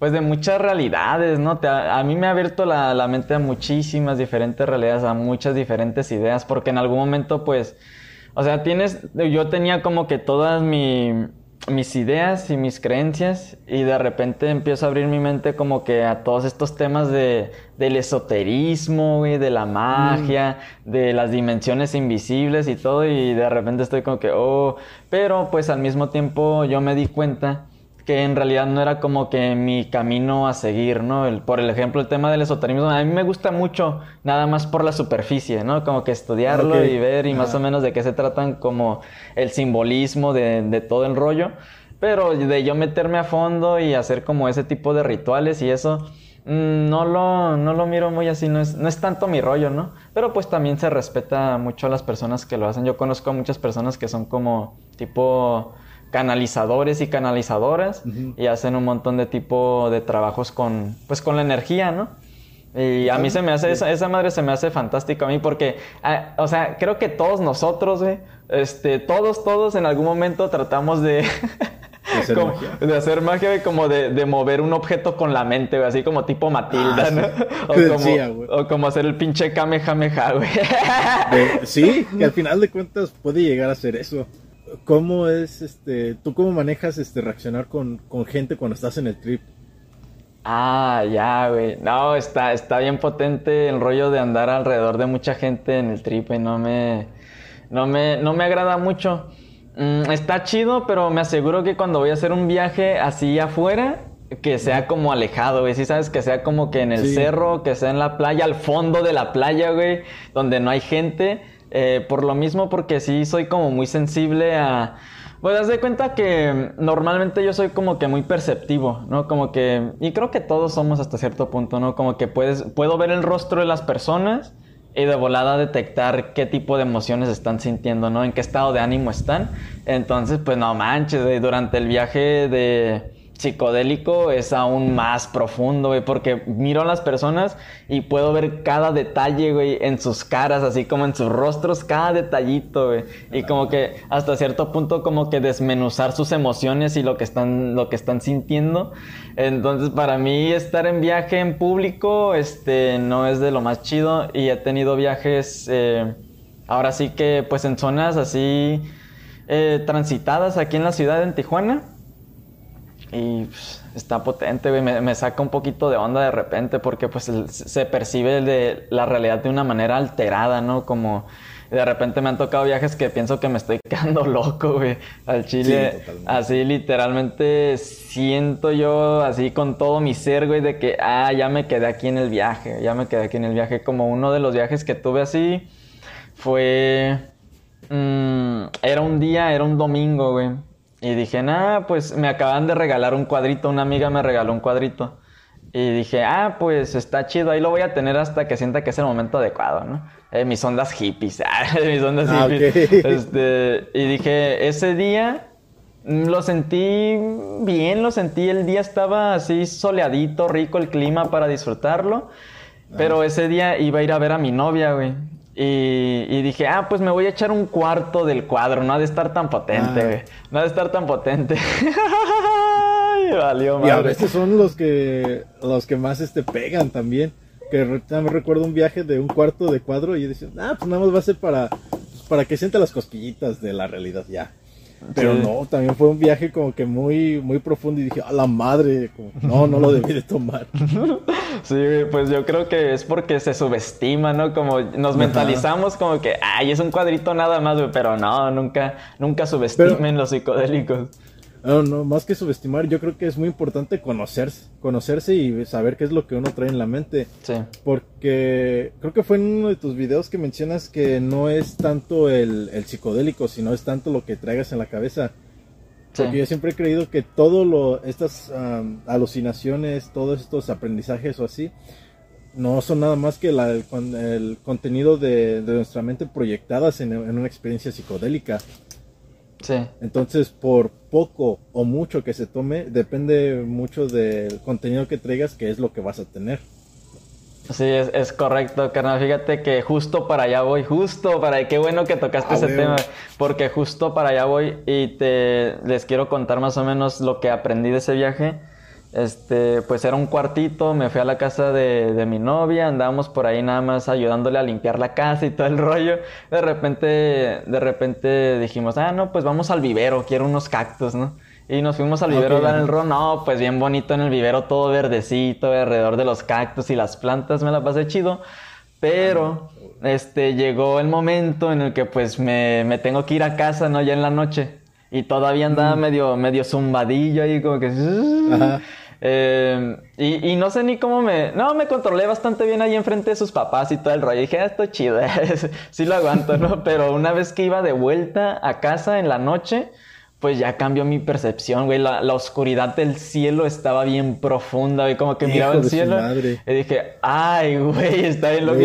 pues de muchas realidades, ¿no? a, mí me ha abierto la, la, mente a muchísimas diferentes realidades, a muchas diferentes ideas, porque en algún momento, pues, o sea, tienes, yo tenía como que todas mi, mis ideas y mis creencias y de repente empiezo a abrir mi mente como que a todos estos temas de, del esoterismo, y de la magia, mm. de las dimensiones invisibles y todo y de repente estoy como que, oh, pero pues al mismo tiempo yo me di cuenta que en realidad no era como que mi camino a seguir, ¿no? El, por el ejemplo, el tema del esoterismo, a mí me gusta mucho nada más por la superficie, ¿no? Como que estudiarlo y ver y más o menos de qué se tratan como el simbolismo de, de, todo el rollo, pero de yo meterme a fondo y hacer como ese tipo de rituales y eso, no lo, no lo miro muy así, no es, no es tanto mi rollo, ¿no? Pero pues también se respeta mucho a las personas que lo hacen. Yo conozco a muchas personas que son como tipo canalizadores y canalizadoras y hacen un montón de tipo de trabajos con, pues con la energía, ¿no? Y a mí se me hace, esa, esa, madre se me hace fantástico a mí porque, ah, o sea, creo que todos nosotros, este, todos, todos en algún momento tratamos de... De hacer magia. De hacer magia, y como de, de, mover un objeto con la mente, güey, así como tipo Matilda, ah, ¿no? O como, o como, hacer el pinche Kamehameha, güey. sí, que al final de cuentas puede llegar a ser eso. ¿Cómo es, este, tú cómo manejas, este, reaccionar con, con gente cuando estás en el trip? Ah, ya, güey. No, está, está bien potente el rollo de andar alrededor de mucha gente en el trip, y no me, no me, no me agrada mucho. Mm, está chido, pero me aseguro que cuando voy a hacer un viaje así afuera, que sea como alejado, güey. Sí, sabes, que sea como que en el cerro, que sea en la playa, al fondo de la playa, güey, donde no hay gente eh, por lo mismo, porque sí soy como muy sensible a... Pues das de cuenta que normalmente yo soy como que muy perceptivo, ¿no? Como que... Y creo que todos somos hasta cierto punto, ¿no? Como que puedes, puedo ver el rostro de las personas y de volada detectar qué tipo de emociones están sintiendo, ¿no? En qué estado de ánimo están. Entonces, pues no manches, durante el viaje de psicodélico es aún más profundo, güey, porque miro a las personas y puedo ver cada detalle, güey, en sus caras, así como en sus rostros, cada detallito, güey. Y como que hasta cierto punto como que desmenuzar sus emociones y lo que están, lo que están sintiendo. Entonces, para mí estar en viaje en público, este, no es de lo más chido y he tenido viajes, eh, ahora sí que, pues en zonas así, eh, transitadas aquí en la ciudad, en Tijuana y pues, está potente, güey. Me, saca un poquito de onda de repente porque pues se percibe de la realidad de una manera alterada, ¿no? Como de repente me han tocado viajes que pienso que me estoy quedando loco, güey. Al Chile, así literalmente siento yo así con todo mi ser, güey, de que, ah, ya me quedé aquí en el viaje, ya me quedé aquí en el viaje. Como uno de los viajes que tuve así fue... Mm, era un día, era un domingo, güey y dije, nah, pues me acaban de regalar un cuadrito, una amiga me regaló un cuadrito. Y dije, ah, pues está chido, ahí lo voy a tener hasta que sienta que es el momento adecuado, ¿no? Eh, mis ondas hippies, mis ondas ah, hippies. Este, y dije, ese día mm, lo sentí bien, lo sentí, el día estaba así soleadito, rico el clima para disfrutarlo. Pero ese día iba a ir a ver a mi novia, güey. Y, dije, ah, pues me voy a echar un cuarto del cuadro, no ha de estar tan potente, ah. güey. No ha de estar tan potente. Valió, y a veces son los que los que más este pegan también. Que me recuerdo un viaje de un cuarto de cuadro y yo decía, ah, pues nada más va a ser para, pues, para que sienta las cosquillitas de la realidad ya. Pero no, también fue un viaje como que muy, muy profundo y dije, a la madre, no, no lo debí de tomar. sí, pues yo creo que es porque se subestima, ¿no? Como nos mentalizamos como que, ay, es un cuadrito nada más, pero no, nunca, nunca subestimen los psicodélicos. No, no, más que subestimar, yo creo que es muy importante conocerse, conocerse y saber qué es lo que uno trae en la mente. Sí. Porque creo que fue en uno de tus videos que mencionas que no es tanto el, psicodélico, sino es tanto lo que traigas en la cabeza. Porque yo siempre he creído que todo lo, estas alucinaciones, todos estos aprendizajes o así, no son nada más que la, el, el, contenido de, de, nuestra mente proyectadas en, en, una experiencia psicodélica. Sí. Entonces, por poco o mucho que se tome, depende mucho del contenido que traigas, que es lo que vas a tener. Sí, es, es, correcto, carnal. Fíjate que justo para allá voy, justo para allá. Qué bueno que tocaste ah, ese tema, porque justo para allá voy y te les quiero contar más o menos lo que aprendí de ese viaje. Este, pues era un cuartito, me fui a la casa de, de, mi novia, andábamos por ahí nada más ayudándole a limpiar la casa y todo el rollo. De repente, de repente dijimos, ah, no, pues vamos al vivero, quiero unos cactus, ¿no? Y nos fuimos al vivero okay. a dar el ron. No, pues bien bonito en el vivero, todo verdecito, alrededor de los cactus y las plantas. Me la pasé chido. Pero, este, llegó el momento en el que pues me, me tengo que ir a casa, ¿no? Ya en la noche. Y todavía andaba mm. medio, medio zumbadillo ahí, como que... Ajá. Eh, y, y, no sé ni cómo me... No, me controlé bastante bien ahí enfrente de sus papás y todo el rollo. Y dije, ah, esto es chido, sí lo aguanto, ¿no? Pero una vez que iba de vuelta a casa en la noche pues ya cambió mi percepción, güey. La, la, oscuridad del cielo estaba bien profunda, güey. Como que Hijo miraba el cielo. Y dije, ay, güey, está bien loco.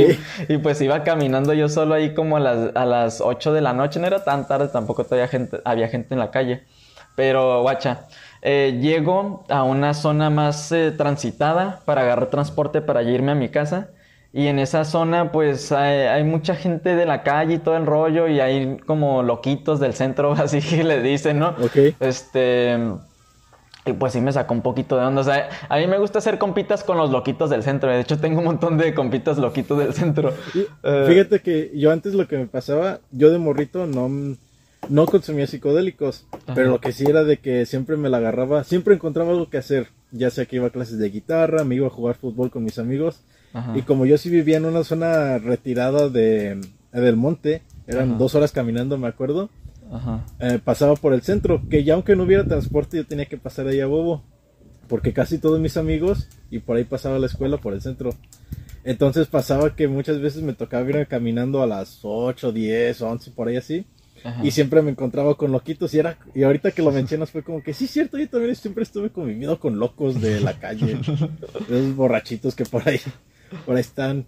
Y, pues iba caminando yo solo ahí como a las, a las 8 de la noche. No era tan tarde, tampoco todavía gente, había gente en la calle. Pero, guacha, eh, llego a una zona más eh, transitada para agarrar transporte para irme a mi casa. Y en esa zona, pues hay, hay, mucha gente de la calle y todo el rollo, y hay como loquitos del centro, así que le dicen, ¿no? Ok. Este. Y pues sí me sacó un poquito de onda. O sea, a mí me gusta hacer compitas con los loquitos del centro. De hecho, tengo un montón de compitas loquitos del centro. Uh, Fíjate que yo antes lo que me pasaba, yo de morrito no, no consumía psicodélicos. Ajá. Pero lo que sí era de que siempre me la agarraba, siempre encontraba algo que hacer. Ya sea que iba a clases de guitarra, me iba a jugar fútbol con mis amigos. Ajá. Y como yo sí vivía en una zona retirada de, del monte, eran Ajá. dos horas caminando, me acuerdo. Eh, pasaba por el centro, que ya aunque no hubiera transporte, yo tenía que pasar ahí a Bobo. Porque casi todos mis amigos, y por ahí pasaba la escuela por el centro. Entonces pasaba que muchas veces me tocaba ir caminando a las 8, 10, 11, por ahí así. Ajá. Y siempre me encontraba con loquitos y era y ahorita que lo mencionas fue como que sí cierto, yo también siempre estuve conviviendo con locos de la calle, esos borrachitos que por ahí por ahí están.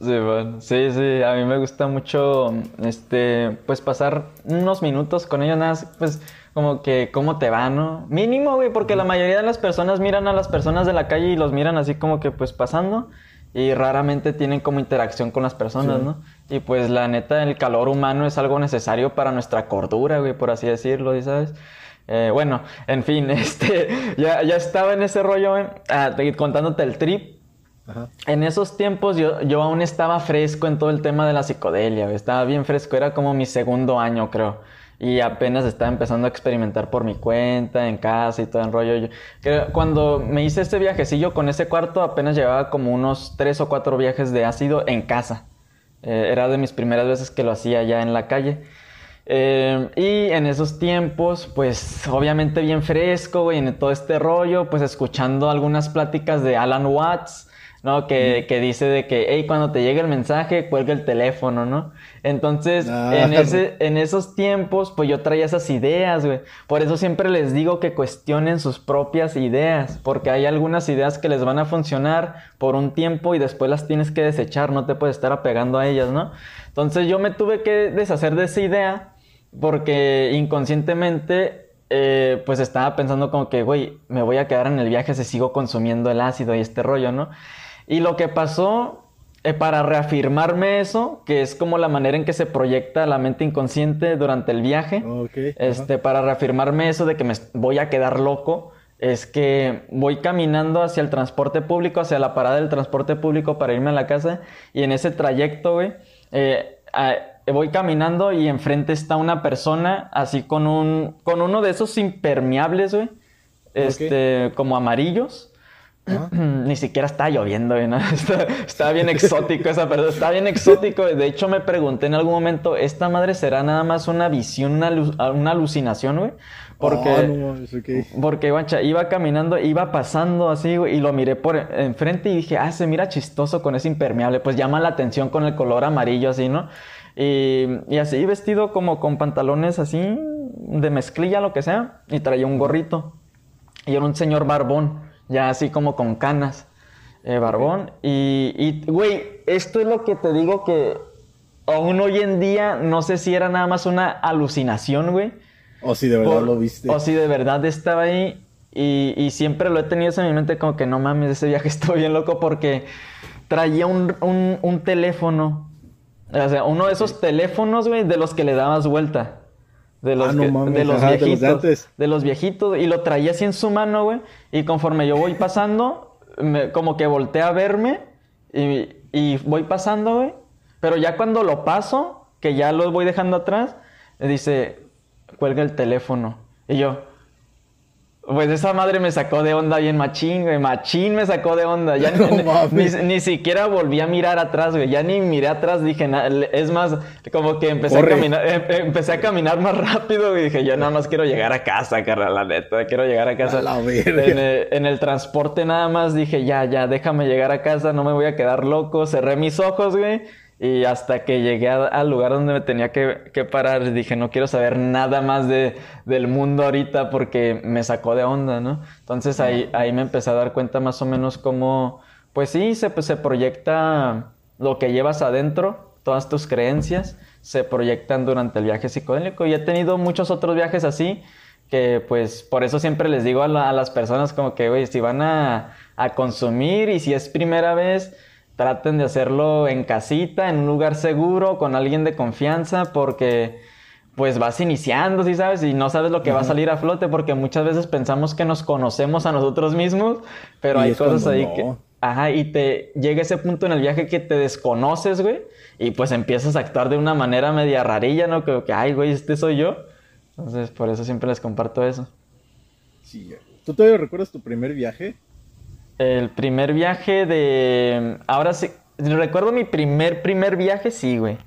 Sí, bueno, sí, sí, a mí me gusta mucho, este, pues pasar unos minutos con ellos, nada, pues como que cómo te va, ¿no? Mínimo, güey, porque la mayoría de las personas miran a las personas de la calle y los miran así como que pues pasando y raramente tienen como interacción con las personas, sí. ¿no? Y pues la neta, el calor humano es algo necesario para nuestra cordura, güey, por así decirlo, ¿sabes? Eh, bueno, en fin, este, ya, ya estaba en ese rollo, güey, ah, contándote el trip. En esos tiempos yo, yo aún estaba fresco en todo el tema de la psicodelia, estaba bien fresco, era como mi segundo año creo. Y apenas estaba empezando a experimentar por mi cuenta, en casa y todo el rollo. Yo, cuando me hice este viajecillo con ese cuarto, apenas llevaba como unos tres o cuatro viajes de ácido en casa. Eh, era de mis primeras veces que lo hacía ya en la calle. Eh, y en esos tiempos, pues obviamente bien fresco, güey, en todo este rollo, pues escuchando algunas pláticas de Alan Watts, ¿no? Que, que, dice de que, hey, cuando te llegue el mensaje, cuelga el teléfono, ¿no? Entonces, ah. en, ese, en esos tiempos, pues yo traía esas ideas, güey. Por eso siempre les digo que cuestionen sus propias ideas, porque hay algunas ideas que les van a funcionar por un tiempo y después las tienes que desechar, no te puedes estar apegando a ellas, ¿no? Entonces yo me tuve que deshacer de esa idea porque inconscientemente eh, pues estaba pensando como que, güey, me voy a quedar en el viaje si sigo consumiendo el ácido y este rollo, ¿no? Y lo que pasó eh, para reafirmarme eso, que es como la manera en que se proyecta la mente inconsciente durante el viaje, okay. este, para reafirmarme eso de que me voy a quedar loco, es que voy caminando hacia el transporte público, hacia la parada del transporte público para irme a la casa, y en ese trayecto, güey, eh, voy caminando y enfrente está una persona así con un, con uno de esos impermeables, güey, este, como amarillos. ¿Ah? Ni siquiera está lloviendo, ¿no? está, está, bien exótico esa persona, está bien exótico. De hecho, me pregunté en algún momento, ¿esta madre será nada más una visión, una, una alucinación, güey? Porque, oh, no, okay. porque, guacha, iba caminando, iba pasando así, güey, y lo miré por enfrente y dije, ah, se mira chistoso con ese impermeable, pues llama la atención con el color amarillo así, ¿no? Y, y así vestido como con pantalones así, de mezclilla, lo que sea, y traía un gorrito. Y era un señor barbón ya así como con canas. eh, barbón. Y, y, güey, esto es lo que te digo que aún hoy en día no sé si era nada más una alucinación, güey. O si de verdad lo viste. O si de verdad estaba ahí. Y, y, siempre lo he tenido eso en mi mente como que no mames, ese viaje estuvo bien loco porque traía un, un, un teléfono. O sea, uno de esos teléfonos, güey, de los que le dabas vuelta. De los, Ah, no que- mames, de los ajá, de los de viejitos. de los viejitos. Y lo traía así en su mano, güey. Y conforme yo voy pasando, me- como que voltea a verme. Y, y voy pasando, güey. Pero ya cuando lo paso, que ya lo voy dejando atrás, dice, cuelga el teléfono. Y yo, pues esa madre me sacó de onda bien machín, güey. Machín me sacó de onda. Ya No ni, ni- ni- ni siquiera volví a mirar atrás, güey. Ya ni miré atrás. Dije, na- es más, como que empecé Corre. a caminar, em- em- empecé a caminar más rápido y dije, yo nada más quiero llegar a casa, carnal, la neta. Quiero llegar a casa. A la. En el, en el transporte nada más dije, ya, ya, déjame llegar a casa, no me voy a quedar loco. Cerré mis ojos, güey. Y hasta que llegué a- al lugar donde me tenía que, que parar, dije, no quiero saber nada más de, del mundo ahorita porque me sacó de onda, ¿no? Entonces ahí, ahí me empecé a dar cuenta más o menos cómo, pues sí, se, se proyecta lo que llevas adentro, todas tus creencias, se proyectan durante el viaje psicodélico. Y he tenido muchos otros viajes así que pues por eso siempre les digo a, la- a las personas como que, güey, si van a, a consumir y si es primera vez, traten de hacerlo en casita, en un lugar seguro, con alguien de confianza, porque pues vas iniciando, ¿sí sabes? Y no sabes lo que va a salir a flote, porque muchas veces pensamos que nos conocemos a nosotros mismos, pero Y hay cosas ahí no. que... Ajá, y te llega ese punto en el viaje que te desconoces, güey, y pues empiezas a actuar de una manera media rarilla, ¿no? Que, que ay, güey, este soy yo. Entonces, por eso siempre les comparto eso. Sí. ¿Tú todavía recuerdas tu primer viaje? El primer viaje de... Ahora sí, recuerdo mi primer, primer viaje, sí, güey.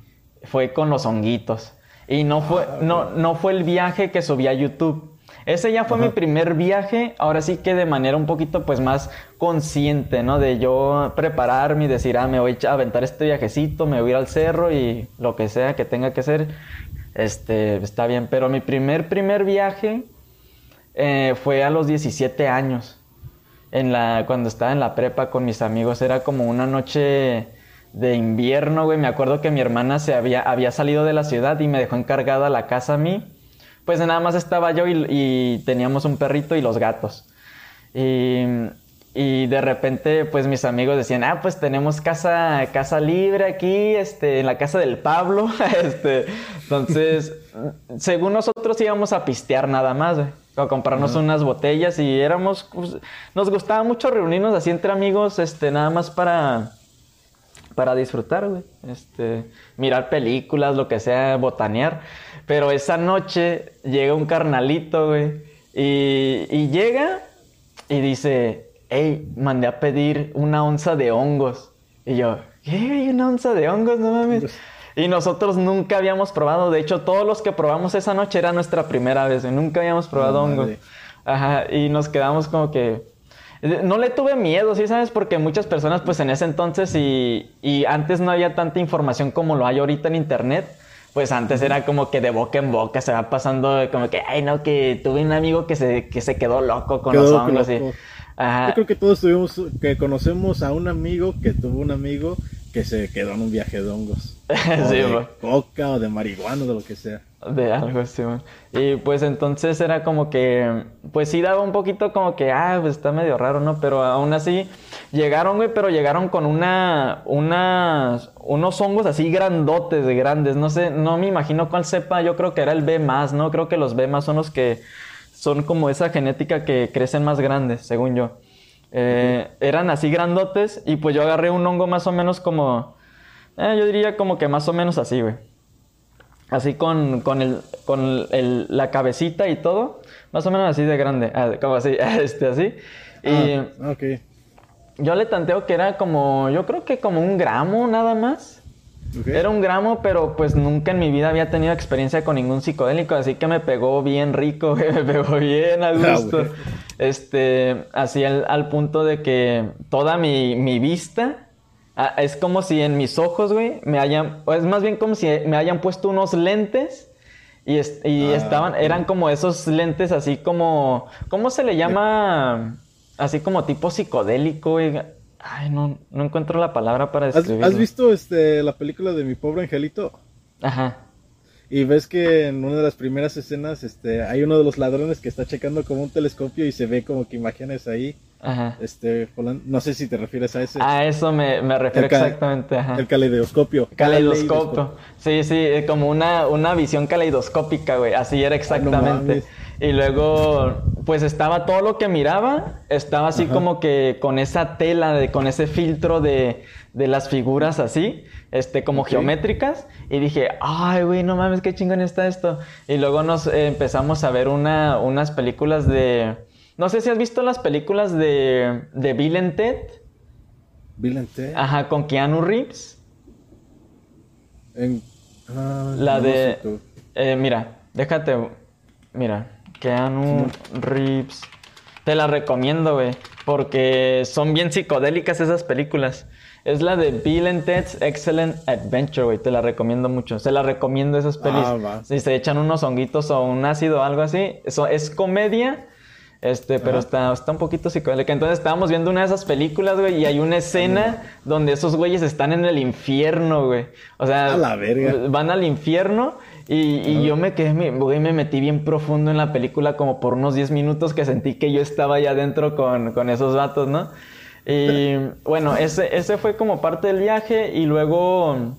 Fue con los honguitos. Y no fue, no, no fue el viaje que subí a YouTube. Ese ya fue mi primer viaje, ahora sí que de manera un poquito pues más consciente, ¿no? De yo prepararme y decir, ah, me voy a aventar este viajecito, me voy a ir al cerro y lo que sea que tenga que ser, este, está bien. Pero mi primer, primer viaje eh, fue a los 17 años en la, cuando estaba en la prepa con mis amigos, era como una noche de invierno, güey. Me acuerdo que mi hermana se había, había salido de la ciudad y me dejó encargada la casa a mí. Pues nada más estaba yo y, teníamos un perrito y los gatos. Y, y de repente, pues mis amigos decían, ah, pues tenemos casa, casa libre aquí, este, en la casa del Pablo. este, entonces, según nosotros íbamos a pistear nada más, güey. A comprarnos unas botellas y éramos, pues, nos gustaba mucho reunirnos así entre amigos, este, nada más para, para disfrutar, güey. Este, mirar películas, lo que sea, botanear. Pero esa noche llega un carnalito, güey. Y, y llega y dice, hey, mandé a pedir una onza de hongos. Y yo, ¿qué? ¿Una onza de hongos? No mames. Y nosotros nunca habíamos probado. De hecho, todos los que probamos esa noche era nuestra primera vez. Nunca habíamos probado No, hongos. madre. Ajá. Y nos quedamos como que... No le tuve miedo, ¿sí sabes? Porque muchas personas, pues en ese entonces y, y antes no había tanta información como lo hay ahorita en internet. Pues antes era como que de boca en boca se va pasando como que, ay no, que tuve un amigo que se, que se quedó loco con Quedó los hongos. y- Ajá. Yo creo que todos tuvimos, que conocemos a un amigo que tuvo un amigo que se quedó en un viaje de hongos. O Sí, de coca o de marihuana o de lo que sea. De algo así, man. Y pues entonces era como que, pues sí daba un poquito como que, ah, pues está medio raro, ¿no? Pero aún así llegaron, güey, pero llegaron con una, unas, unos hongos así grandotes, de grandes. No sé, no me imagino cuál sepa, yo creo que era el B más, ¿no? Creo que los B más son los que son como esa genética que crecen más grandes, según yo. Eh, Eran así grandotes y pues yo agarré un hongo más o menos como, eh, yo diría como que más o menos así, güey. Así con, con, el, con el- la cabecita y todo. Más o menos así de grande. Ah, como así, este, así. Y Ah, yo le tanteo que era como, yo creo que como un gramo nada más. Era un gramo, pero pues nunca en mi vida había tenido experiencia con ningún psicodélico, así que me pegó bien rico, me pegó bien a Ah, gusto. este, así al, al punto de que toda mi, mi vista es como si en mis ojos, güey, me hayan, o es más bien como si me hayan puesto unos lentes y, es- y Ah, estaban, eran como esos lentes así como, ¿cómo se le llama? Así como tipo psicodélico, güey. Ay, no, no encuentro la palabra para ¿Has, describirlo. has visto este, la película de Mi Pobre Angelito? Ajá. Y ves que en una de las primeras escenas este, hay uno de los ladrones que está checando como un telescopio y se ve como que imágenes ahí. Ajá. Este, no sé si te refieres a ese. A eso me, me refiero exactamente. Ajá. El caleidoscopio. Caleidoscopio. Sí, sí, como una, una visión caleidoscópica, güey. Así era exactamente. mames. y luego, pues estaba todo lo que miraba, estaba así Ajá. como que con esa tela, de, con ese filtro de, de las figuras así, este, como geométricas. Y dije, ay, güey, no mames, qué chingón está esto. Y luego nos eh, empezamos a ver una, unas películas de... No sé si has visto las películas de, de Bill and Ted. Bill and Ted. Ajá, con Keanu Reeves. En- ah, La de. eh, mira, déjate. Mira, Keanu Reeves. Te la recomiendo, güey. Porque son bien psicodélicas esas películas. Es la de Bill and Ted's Excellent Adventure, güey. Te la recomiendo mucho. Se la recomiendo esas pelis. Ah. Si se echan unos honguitos o un ácido o algo así. Eso es comedia. Este, pero está, está un poquito psicodélica. Entonces estábamos viendo una de esas películas, güey, y hay una escena donde esos güeyes están en el infierno, güey. O sea, A la verga. van al infierno y, y yo me quedé, me, güey, me metí bien profundo en la película como por unos 10 minutos que sentí que yo estaba allá adentro con, con esos vatos, ¿no? Y bueno, ese, ese fue como parte del viaje y luego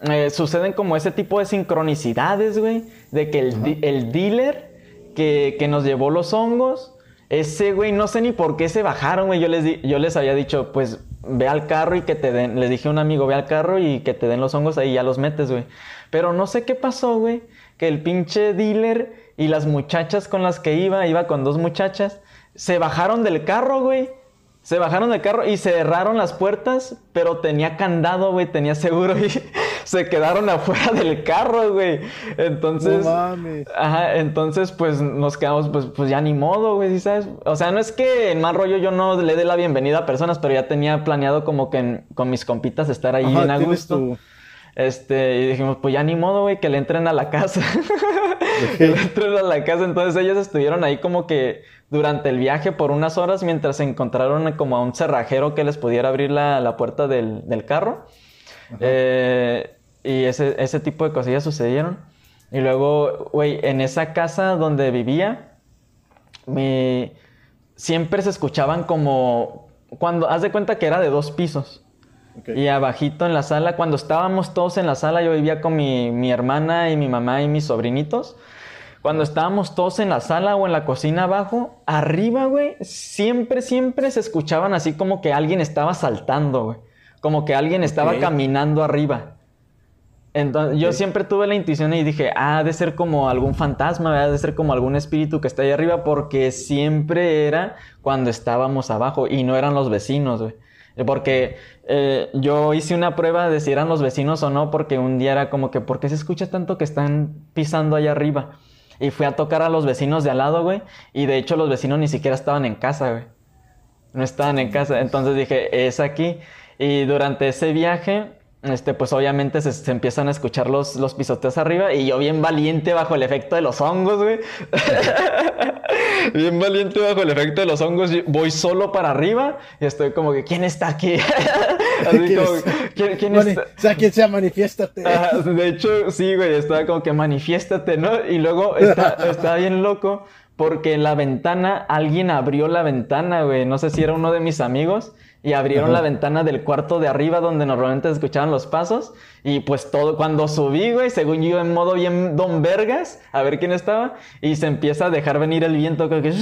eh, suceden como ese tipo de sincronicidades, güey, de que el, el dealer que, que nos llevó los hongos, ese güey, no sé ni por qué se bajaron, güey. Yo les, di- yo les había dicho, pues ve al carro y que te den, les dije a un amigo, ve al carro y que te den los hongos ahí, ya los metes, güey. Pero no sé qué pasó, güey, que el pinche dealer y las muchachas con las que iba, iba con dos muchachas, se bajaron del carro, güey. Se bajaron del carro y cerraron las puertas, pero tenía candado, güey, tenía seguro y se quedaron afuera del carro, güey. Entonces, No mames. ajá, entonces pues nos quedamos pues pues ya ni modo, güey, ¿sí ¿sabes? O sea, no es que en mal rollo yo no le dé la bienvenida a personas, pero ya tenía planeado como que en- con mis compitas estar ahí Ajá, en a gusto. tu- Este, y dijimos, pues ya ni modo, güey, que le entren a la casa. que le entren a la casa. Entonces ellos estuvieron ahí como que durante el viaje por unas horas mientras encontraron como a un cerrajero que les pudiera abrir la, la puerta del, del carro. Eh, y ese, ese tipo de cosillas sucedieron. Y luego, güey, en esa casa donde vivía, me... siempre se escuchaban como... Cuando, haz de cuenta que era de dos pisos. Y abajito en la sala, cuando estábamos todos en la sala, yo vivía con mi, mi hermana y mi mamá y mis sobrinitos. Cuando estábamos todos en la sala o en la cocina abajo, arriba, güey, siempre, siempre se escuchaban así como que alguien estaba saltando, güey. Como que alguien estaba caminando arriba. Entonces, yo siempre tuve la intuición y dije, ah, ha de ser como algún fantasma, ha de ser como algún espíritu que está ahí arriba, porque siempre era cuando estábamos abajo y no eran los vecinos, güey. Porque eh, yo hice una prueba de si eran los vecinos o no, porque un día era como que, ¿por qué se escucha tanto que están pisando allá arriba? Y fui a tocar a los vecinos de al lado, güey, y de hecho los vecinos ni siquiera estaban en casa, güey. No estaban en casa. Entonces dije, es aquí. Y durante ese viaje, este, pues obviamente se, se empiezan a escuchar los, los pisoteos arriba. Y yo bien valiente bajo el efecto de los hongos, güey. bien valiente bajo el efecto de los hongos. Voy solo para arriba y estoy como que, ¿quién está aquí? Así ¿Quién como, está? ¿quién, quién Mani- está? sea quien sea, manifiéstate. Ajá, de hecho, sí, güey, estaba como que manifiéstate, ¿no? Y luego está- estaba bien loco porque en la ventana, alguien abrió la ventana, güey. No sé si era uno de mis amigos. Y abrieron Ajá. la ventana del cuarto de arriba donde normalmente escuchaban los pasos. Y pues todo, cuando subí, güey, según yo en modo bien Don Vergas, a ver quién estaba. Y se empieza a dejar venir el viento, como que...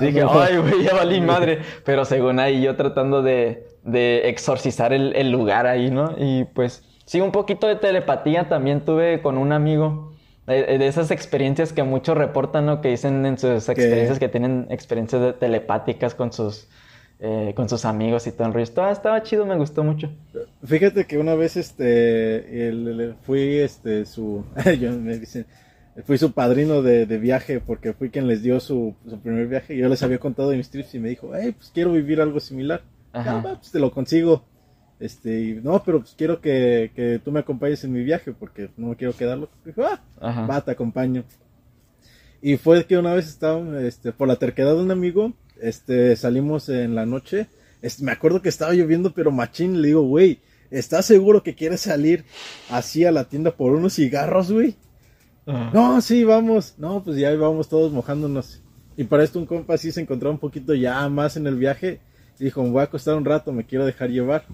Dije, no. ay, güey, ya valí madre. Pero según ahí yo tratando de, de exorcizar el, el lugar ahí, ¿no? Y pues sí, un poquito de telepatía también tuve con un amigo. De, de esas experiencias que muchos reportan, ¿no? Que dicen en sus experiencias que tienen experiencias de- telepáticas con sus, eh, con sus amigos y todo el rollo. Estaba, estaba chido, me gustó mucho. Fíjate que una vez este el- el- fui este su yo me dicen fui su padrino de, de viaje porque fui quien les dio su, su primer viaje y yo les había contado de mis trips y me dijo, hey, pues quiero vivir algo similar. Ajá. "Ah, pues te lo consigo. Este, y, no, pero pues quiero que, que tú me acompañes en mi viaje porque no me quiero quedarlo. Dijo, ah, Ajá. va, te acompaño. Y fue que una vez estábamos, este, por la terquedad de un amigo, este, salimos en la noche me acuerdo que estaba lloviendo, pero machín, le digo, güey, ¿estás seguro que quieres salir así a la tienda por unos cigarros, güey? No, sí, vamos. No, pues ya vamos todos mojándonos. Y para esto un compa sí se encontraba un poquito ya más en el viaje. Y dijo, me voy a acostar un rato, me quiero dejar llevar.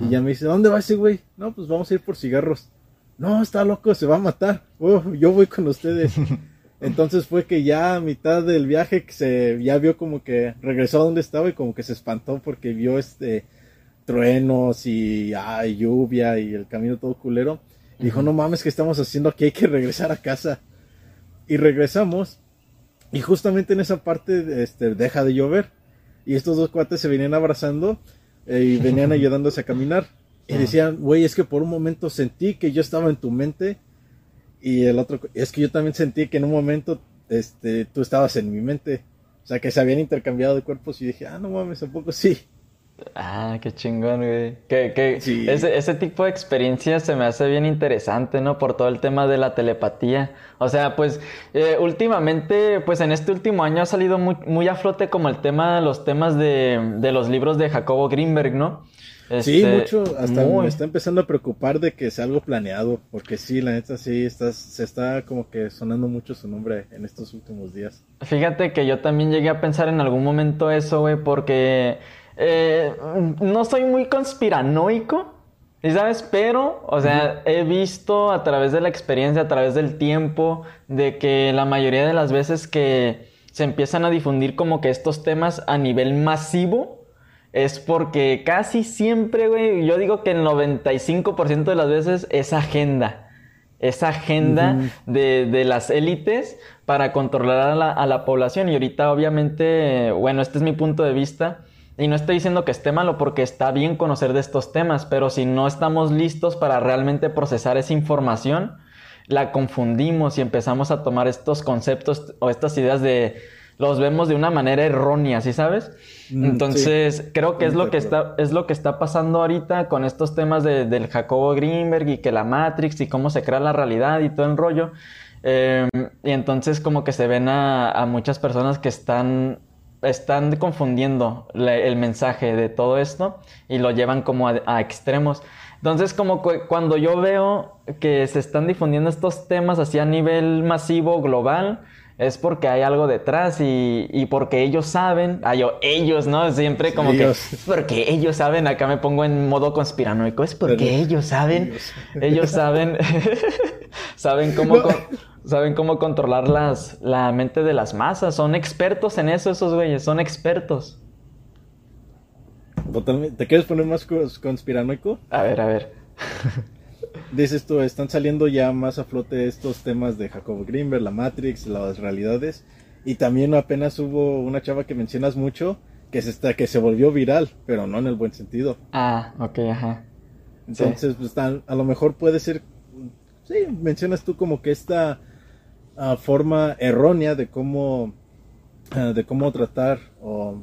Y ya me dice, ¿dónde va ese güey? No, pues vamos a ir por cigarros. No, está loco, se va a matar. yo voy con ustedes. Entonces fue que ya a mitad del viaje se ya vio como que regresó a donde estaba y como que se espantó porque vio este truenos y lluvia y el camino todo culero. Y dijo, no mames, ¿qué estamos haciendo aquí? Hay que regresar a casa. Y regresamos. Y justamente en esa parte este, deja de llover. Y estos dos cuates se venían abrazando eh, y venían ayudándose a caminar. Y decían, güey, es que por un momento sentí que yo estaba en tu mente y el otro, es que yo también sentí que en un momento este, tú estabas en mi mente. O sea, que se habían intercambiado de cuerpos y dije, ah, no mames, ¿a poco sí? Ah, qué chingón, güey. Que, que ese, ese, tipo de experiencias se me hace bien interesante, ¿no? Por todo el tema de la telepatía. O sea, pues eh, últimamente, pues en este último año ha salido muy, muy a flote como el tema, los temas de, de los libros de Jacobo Greenberg, ¿no? Sí, este, mucho, hasta me está empezando a preocupar de que sea algo planeado, porque sí, la neta sí, está, se está como que sonando mucho su nombre en estos últimos días. Fíjate que yo también llegué a pensar en algún momento eso, güey, porque eh, no soy muy conspiranoico, ¿sabes? Pero, o sea, he visto a través de la experiencia, a través del tiempo, de que la mayoría de las veces que se empiezan a difundir como que estos temas a nivel masivo, es porque casi siempre, güey, yo digo que el 95% de las veces es agenda. Es agenda de, las élites para controlar a la, a la, población. Y ahorita, obviamente, bueno, este es mi punto de vista. Y no estoy diciendo que esté malo porque está bien conocer de estos temas, pero si no estamos listos para realmente procesar esa información, la confundimos y empezamos a tomar estos conceptos o estas ideas de los vemos de una manera errónea, ¿sí sabes? Mm, Entonces, creo que es lo que, está, es lo que está pasando ahorita con estos temas de, del Jacobo Greenberg y que la Matrix y cómo se crea la realidad y todo el rollo. Em, y entonces como que se ven a, muchas personas que están, están confundiendo el mensaje de todo esto y lo llevan como a, extremos. Entonces, como cuando yo veo que se están difundiendo estos temas así a nivel masivo, global, es porque hay algo detrás y, y porque ellos saben, ah, yo, ellos, ¿no? Siempre como que, porque ellos saben, acá me pongo en modo conspiranoico, es porque ellos saben, ellos, saben, saben cómo, saben cómo controlar las, la mente de las masas, son expertos en eso esos güeyes, son expertos. ¿Te quieres poner más conspiranoico? A ver, a ver. dices tú, están saliendo ya más a flote estos temas de Jacob Greenberg, la Matrix, las realidades. Y también apenas hubo una chava que mencionas mucho que se, está, que se volvió viral, pero no en el buen sentido. Ah, ok, ajá. Entonces, pues, a lo mejor puede ser, sí, mencionas tú como que esta ah, forma errónea de cómo, ah, de cómo tratar o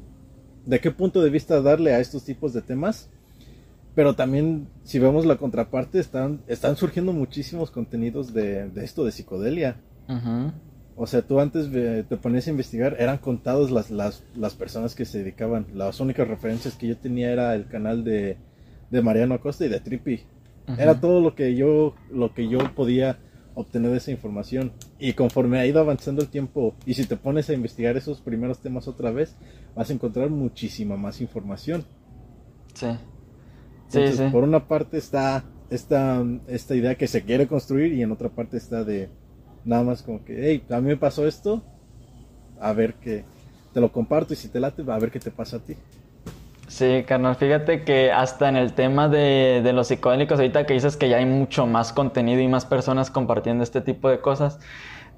de qué punto de vista darle a estos tipos de temas pero también, si vemos la contraparte, están, están surgiendo muchísimos contenidos de, esto de psicodelia. O sea, tú antes te ponías a investigar, eran contados las, las, las, personas que se dedicaban. Las únicas referencias que yo tenía era el canal de, de Mariano Acosta y de Trippy. Era todo lo que yo, lo que yo podía obtener de esa información. Y conforme ha ido avanzando el tiempo, y si te pones a investigar esos primeros temas otra vez, vas a encontrar muchísima más información. Sí. Por una parte está esta, esta idea que se quiere construir y en otra parte está de nada más como que, hey, a mí me pasó esto, a ver qué, te lo comparto y si te late, a ver qué te pasa a ti. Sí, carnal, fíjate que hasta en el tema de, de los psicodélicos, ahorita que dices que ya hay mucho más contenido y más personas compartiendo este tipo de cosas,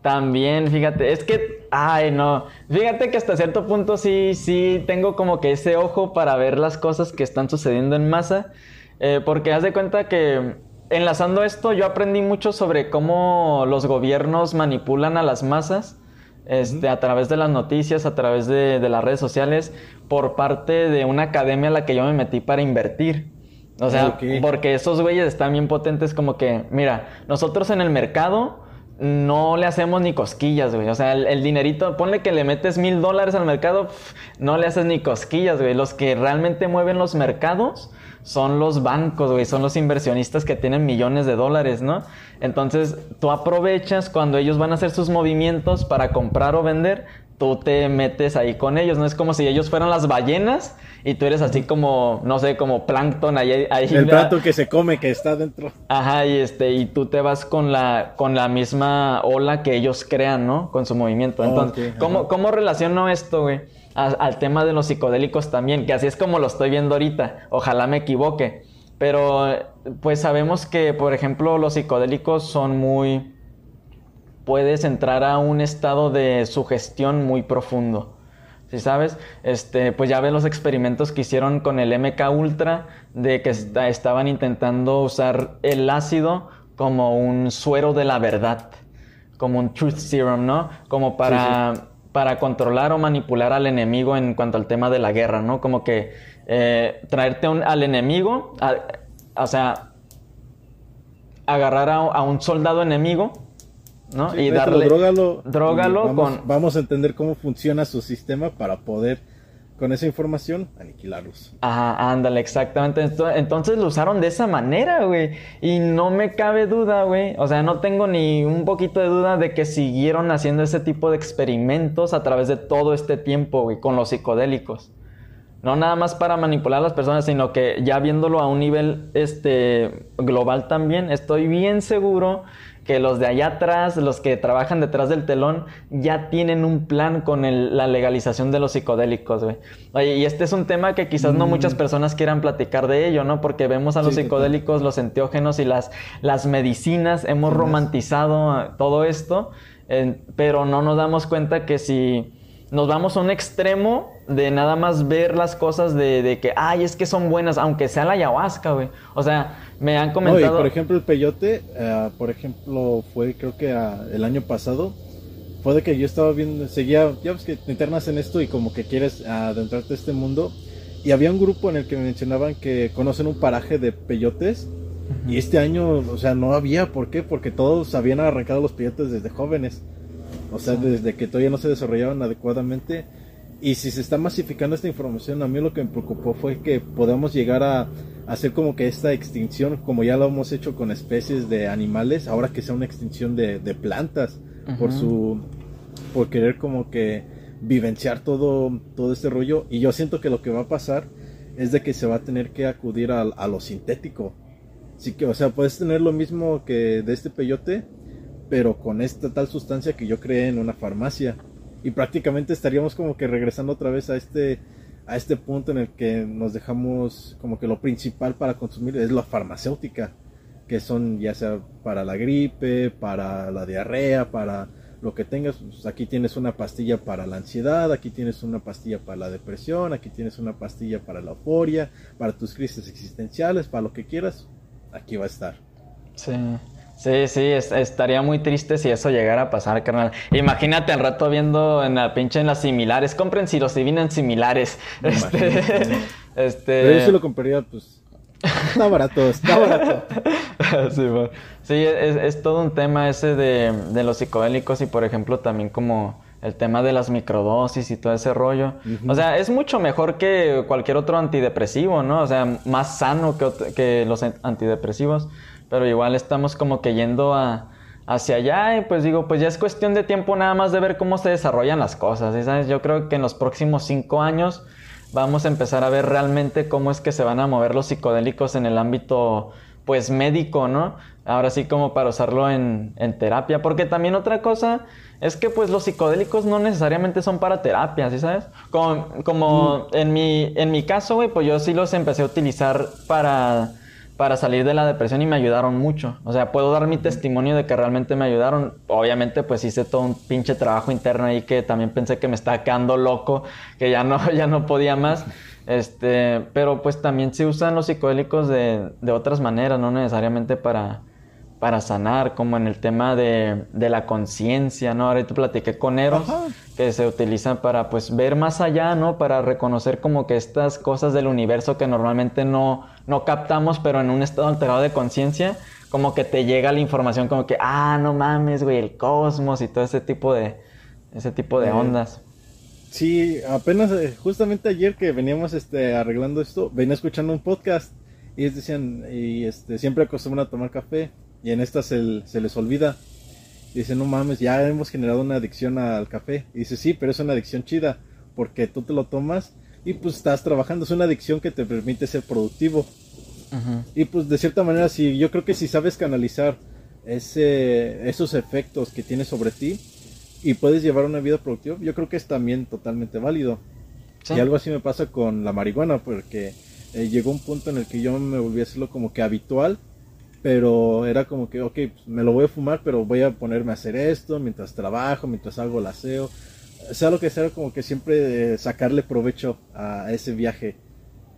también, fíjate, es que, ay, no, fíjate que hasta cierto punto sí, sí tengo como que ese ojo para ver las cosas que están sucediendo en masa, eh, porque haz de cuenta que enlazando esto yo aprendí mucho sobre cómo los gobiernos manipulan a las masas. Este, a través de las noticias, a través de, las redes sociales, por parte de una academia a la que yo me metí para invertir. O sea, porque esos güeyes están bien potentes como que, mira, nosotros en el mercado no le hacemos ni cosquillas, güey. O sea, el, dinerito, ponle que le metes mil dólares al mercado, no le haces ni cosquillas, güey. Los que realmente mueven los mercados son los bancos, güey, son los inversionistas que tienen millones de dólares, ¿no? Entonces, tú aprovechas cuando ellos van a hacer sus movimientos para comprar o vender, tú te metes ahí con ellos, ¿no? Es como si ellos fueran las ballenas y tú eres así como, no sé, como plancton ahí. ahí el plato que se come, que está dentro. Ajá, y este, y tú te vas con la, con la misma ola que ellos crean, ¿no? Con su movimiento. Entonces, ¿cómo, ¿cómo relaciono esto, güey? al tema de los psicodélicos también, que así es como lo estoy viendo ahorita. Ojalá me equivoque. Pero, pues sabemos que, por ejemplo, los psicodélicos son muy puedes entrar a un estado de sugestión muy profundo. Si sabes, este, pues ya ves los experimentos que hicieron con el MK Ultra de que estaban intentando usar el ácido como un suero de la verdad, como un truth serum, ¿no? Como para, para controlar o manipular al enemigo en cuanto al tema de la guerra, ¿no? Como que eh, traerte al enemigo, o sea, agarrar a un soldado enemigo ¿no? y darle drógalo, vamos, con vamos a entender cómo funciona su sistema para poder con esa información aniquilarlos. Ajá, ándale, exactamente. Entonces lo usaron de esa manera, güey. Y no me cabe duda, güey. O sea, no tengo ni un poquito de duda de que siguieron haciendo ese tipo de experimentos a través de todo este tiempo, güey, con los psicodélicos. No nada más para manipular a las personas, sino que ya viéndolo a un nivel este, global también, estoy bien seguro que los de allá atrás, los que trabajan detrás del telón, ya tienen un plan con la legalización de los psicodélicos, güey. Oye, y este es un tema que quizás no muchas mm. personas quieran platicar de ello, ¿no? Porque vemos a los psicodélicos, los enteógenos y las, las medicinas, hemos romantizado todo esto, pero no nos damos cuenta que si nos vamos a un extremo de nada más ver las cosas de, de que, ay, es que son buenas, aunque sea la ayahuasca, güey. O sea, me han comentado. por ejemplo, el peyote, eh, por ejemplo, fue creo que ah, el año pasado. Fue de que yo estaba viendo, seguía, ya ves que te internas en esto y como que quieres adentrarte a este mundo. Y había un grupo en el que me mencionaban que conocen un paraje de peyotes. Y este año, o sea, no había. ¿Por qué? Porque todos habían arrancado los peyotes desde jóvenes. O sea, desde que todavía no se desarrollaban adecuadamente. Y si se está masificando esta información, a mí lo que me preocupó fue que podamos llegar a hacer como que esta extinción, como ya lo hemos hecho con especies de animales, ahora que sea una extinción de, plantas, por su, por querer como que vivenciar todo, todo este rollo. Y yo siento que lo que va a pasar es de que se va a tener que acudir a, a lo sintético. Así que, o sea, puedes tener lo mismo que de este peyote, pero con esta tal sustancia que yo creé en una farmacia. Y prácticamente estaríamos como que regresando otra vez a este a este punto en el que nos dejamos como que lo principal para consumir es la farmacéutica, que son ya sea para la gripe, para la diarrea, para lo que tengas. Pues aquí tienes una pastilla para la ansiedad, aquí tienes una pastilla para la depresión, aquí tienes una pastilla para la euforia, para tus crisis existenciales, para lo que quieras, aquí va a estar. Sí. Sí, sí, estaría muy triste si eso llegara a pasar, carnal. Imagínate al rato viendo en la pinche en las similares. Compren si los divinan similares. Este, este... Pero yo sí lo compraría, pues. Está barato, está barato. sí, es, todo un tema ese de, de, los psicodélicos y, por ejemplo, también como el tema de las microdosis y todo ese rollo. O sea, es mucho mejor que cualquier otro antidepresivo, ¿no? O sea, más sano que, que los antidepresivos pero igual estamos como que yendo a, hacia allá y pues digo, pues ya es cuestión de tiempo nada más de ver cómo se desarrollan las cosas, ¿sabes? Yo creo que en los próximos cinco años vamos a empezar a ver realmente cómo es que se van a mover los psicodélicos en el ámbito pues médico, ¿no? Ahora sí como para usarlo en, en terapia, porque también otra cosa es que pues los psicodélicos no necesariamente son para terapia, ¿sí sabes? Como, como mm. en, mi, en mi caso, güey, pues yo sí los empecé a utilizar para para salir de la depresión y me ayudaron mucho. O sea, puedo dar mi testimonio de que realmente me ayudaron. Obviamente, pues hice todo un pinche trabajo interno ahí que también pensé que me estaba quedando loco, que ya no, ya no podía más. Este, pero pues también se usan los psicodélicos de, de otras maneras, no necesariamente para, para sanar, como en el tema de, de la conciencia, ¿no? Ahorita platiqué con Eros, que se utilizan para, pues, ver más allá, ¿no? Para reconocer como que estas cosas del universo que normalmente no, no captamos, pero en un estado alterado de conciencia, como que te llega la información como que, ah, no mames, güey, el cosmos y todo ese tipo de, ese tipo de Eh, ondas. Sí, apenas, eh, justamente ayer que veníamos este, arreglando esto, venía escuchando un podcast y ellos decían, y este, siempre acostumbran a tomar café y en esta se, se les olvida. Y dicen, no mames, ya hemos generado una adicción al café. Y dice, sí, pero es una adicción chida, porque tú te lo tomas y pues estás trabajando, es una adicción que te permite ser productivo. Y pues de cierta manera, sí, yo creo que si sabes canalizar ese, esos efectos que tiene sobre ti y puedes llevar una vida productiva, yo creo que es también totalmente válido. Sí. Y algo así me pasa con la marihuana, porque eh, llegó un punto en el que yo me volví a hacerlo como que habitual, pero era como que, ok, pues, me lo voy a fumar, pero voy a ponerme a hacer esto mientras trabajo, mientras hago el aseo. Sea lo que sea, como que siempre eh, sacarle provecho a ese viaje.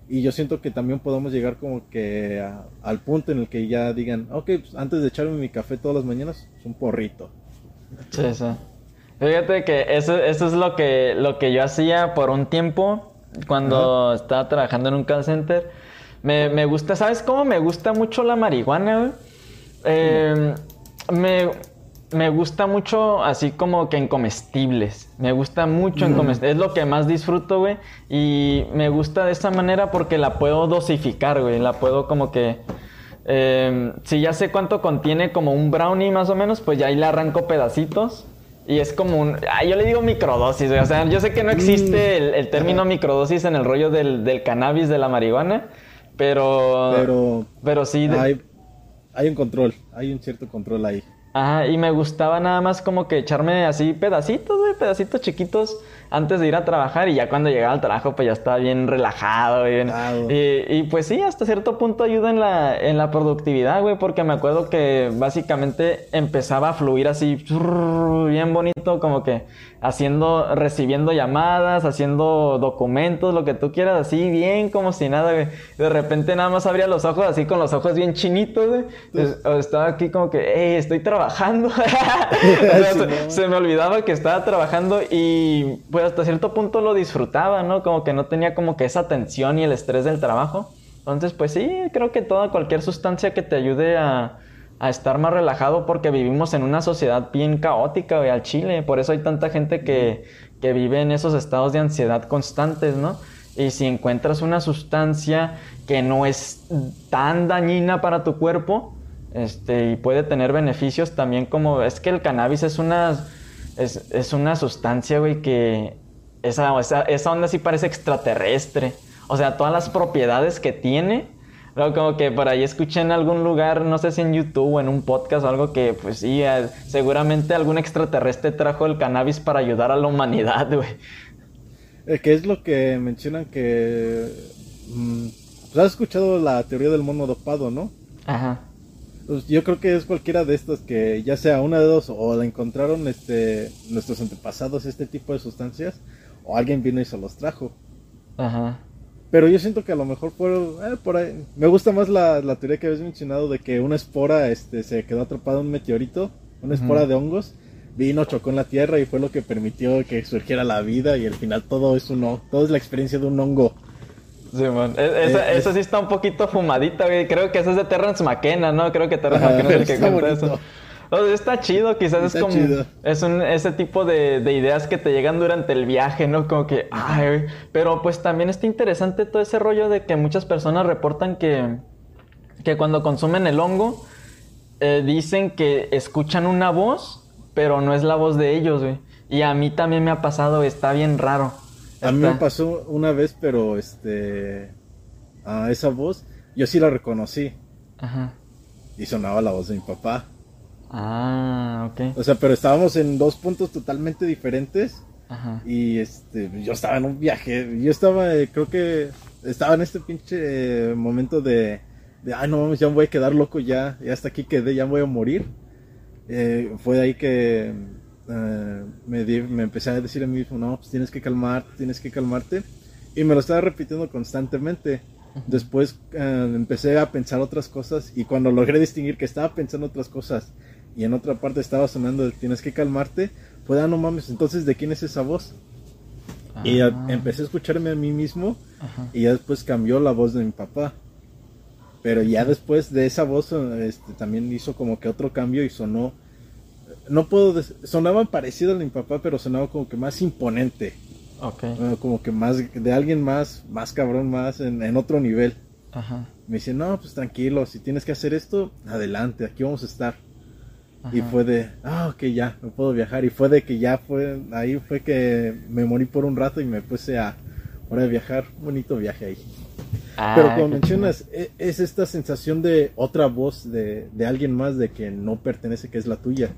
Y yo siento que también podemos llegar como que a- al punto en el que ya digan, ok, pues, antes de echarme mi café todas las mañanas, es un porrito. Sí, sí. Fíjate que eso, eso es lo que, lo que yo hacía por un tiempo cuando estaba trabajando en un call center. Me, me gusta, ¿sabes cómo me gusta mucho la marihuana, güey? Eh, me, me gusta mucho así como que en comestibles. Me gusta mucho en comestibles. Es lo que más disfruto, güey. Y me gusta de esta manera porque la puedo dosificar, güey. La puedo como que... eh, si ya sé cuánto contiene como un brownie más o menos, pues ya ahí le arranco pedacitos. Y es como un... ah, yo le digo microdosis, güey. O sea, yo sé que no existe el, el término microdosis en el rollo del, del cannabis, de la marihuana. Pero... Pero Pero sí... de- hay, hay un control, hay un cierto control ahí. Ajá, y me gustaba nada más como que echarme así pedacitos, güey, pedacitos chiquitos antes de ir a trabajar y ya cuando llegaba al trabajo pues ya estaba bien relajado, güey, bien- Claro. Y, y pues sí, hasta cierto punto ayuda en la, en la productividad, güey, porque me acuerdo que básicamente empezaba a fluir así bien bonito, como que haciendo, recibiendo llamadas, haciendo documentos, lo que tú quieras, así bien como si nada, güey. De repente nada más abría los ojos así con los ojos bien chinitos, güey. Estaba aquí como que, hey, estoy trabajando. O sea, Sí, se, no. se me olvidaba que estaba trabajando y pues hasta cierto punto lo disfrutaba, ¿no? Como que no tenía como que esa tensión y el estrés del trabajo. Entonces, pues sí, creo que toda cualquier sustancia que te ayude a, a estar más relajado porque vivimos en una sociedad bien caótica, güey, al Chile. Por eso hay tanta gente que, que vive en esos estados de ansiedad constantes, ¿no? Y si encuentras una sustancia que no es tan dañina para tu cuerpo, este, y puede tener beneficios también como... Es que el cannabis es una, es, es una sustancia, güey, que... Esa, esa, esa onda sí parece extraterrestre. O sea, todas las propiedades que tiene... Luego como que por ahí escuché en algún lugar, no sé si en YouTube o en un podcast o algo que, pues sí, eh, seguramente algún extraterrestre trajo el cannabis para ayudar a la humanidad, güey. Eh, que es lo que mencionan que... mm, pues has escuchado la teoría del mono dopado, ¿no? Ajá. Pues yo creo que es cualquiera de estas que ya sea una de dos o la encontraron este nuestros antepasados este tipo de sustancias o alguien vino y se los trajo. Ajá. Pero yo siento que a lo mejor fueron eh, por ahí. Me gusta más la, la teoría que habías mencionado de que una espora este se quedó atrapada en un meteorito, una espora de hongos, vino, chocó en la tierra y fue lo que permitió que surgiera la vida y al final todo es uno, todo es la experiencia de un hongo. Simón. E- esa, Eh, esa sí está un poquito fumadita, güey. Creo que esa es de Terrence McKenna, ¿no? Creo que Terrence McKenna es el que cuenta bonito. eso. Está chido, quizás es como... chido. Es un, ese tipo de, de ideas que te llegan durante el viaje, ¿no? Como que... Ay, güey. Pero pues también está interesante todo ese rollo de que muchas personas reportan que... Que cuando consumen el hongo... eh, dicen que escuchan una voz, pero no es la voz de ellos, güey. Y a mí también me ha pasado, está bien raro. A mí me pasó una vez, pero este a esa voz yo sí la reconocí Ajá. y sonaba la voz de mi papá. Ah, ok. O sea, pero estábamos en dos puntos totalmente diferentes Ajá. y este yo estaba en un viaje, yo estaba eh, creo que estaba en este pinche eh, momento de de ay no mames, ya me voy a quedar loco ya, ya hasta aquí quedé, ya me voy a morir. Eh, fue de ahí que eh, me, di- me empecé a decir a mí mismo, no, pues tienes que calmarte, tienes que calmarte. Y me lo estaba repitiendo constantemente. Después eh, empecé a pensar otras cosas y cuando logré distinguir que estaba pensando otras cosas y en otra parte estaba sonando tienes que calmarte, fue, ah, no mames, entonces ¿de quién es esa voz? Y a- Ah. empecé a escucharme a mí mismo Ajá. y ya después cambió la voz de mi papá. Pero ya después de esa voz este, también hizo como que otro cambio y sonó, no puedo, sonaba parecido a mi papá, pero sonaba como que más imponente. Ok. Ah, como que más, de alguien más, más cabrón, más en, otro nivel. Ajá. Me dice, no, pues tranquilo, si tienes que hacer esto, adelante, aquí vamos a estar. Y fue de, ah, ok, ya, me puedo viajar. Y fue de que ya fue, ahí fue que me morí por un rato y me puse a, hora de viajar, bonito viaje ahí. Ah, Pero como mencionas, e, es, esta sensación de otra voz de, de, alguien más de que no pertenece, que es la tuya.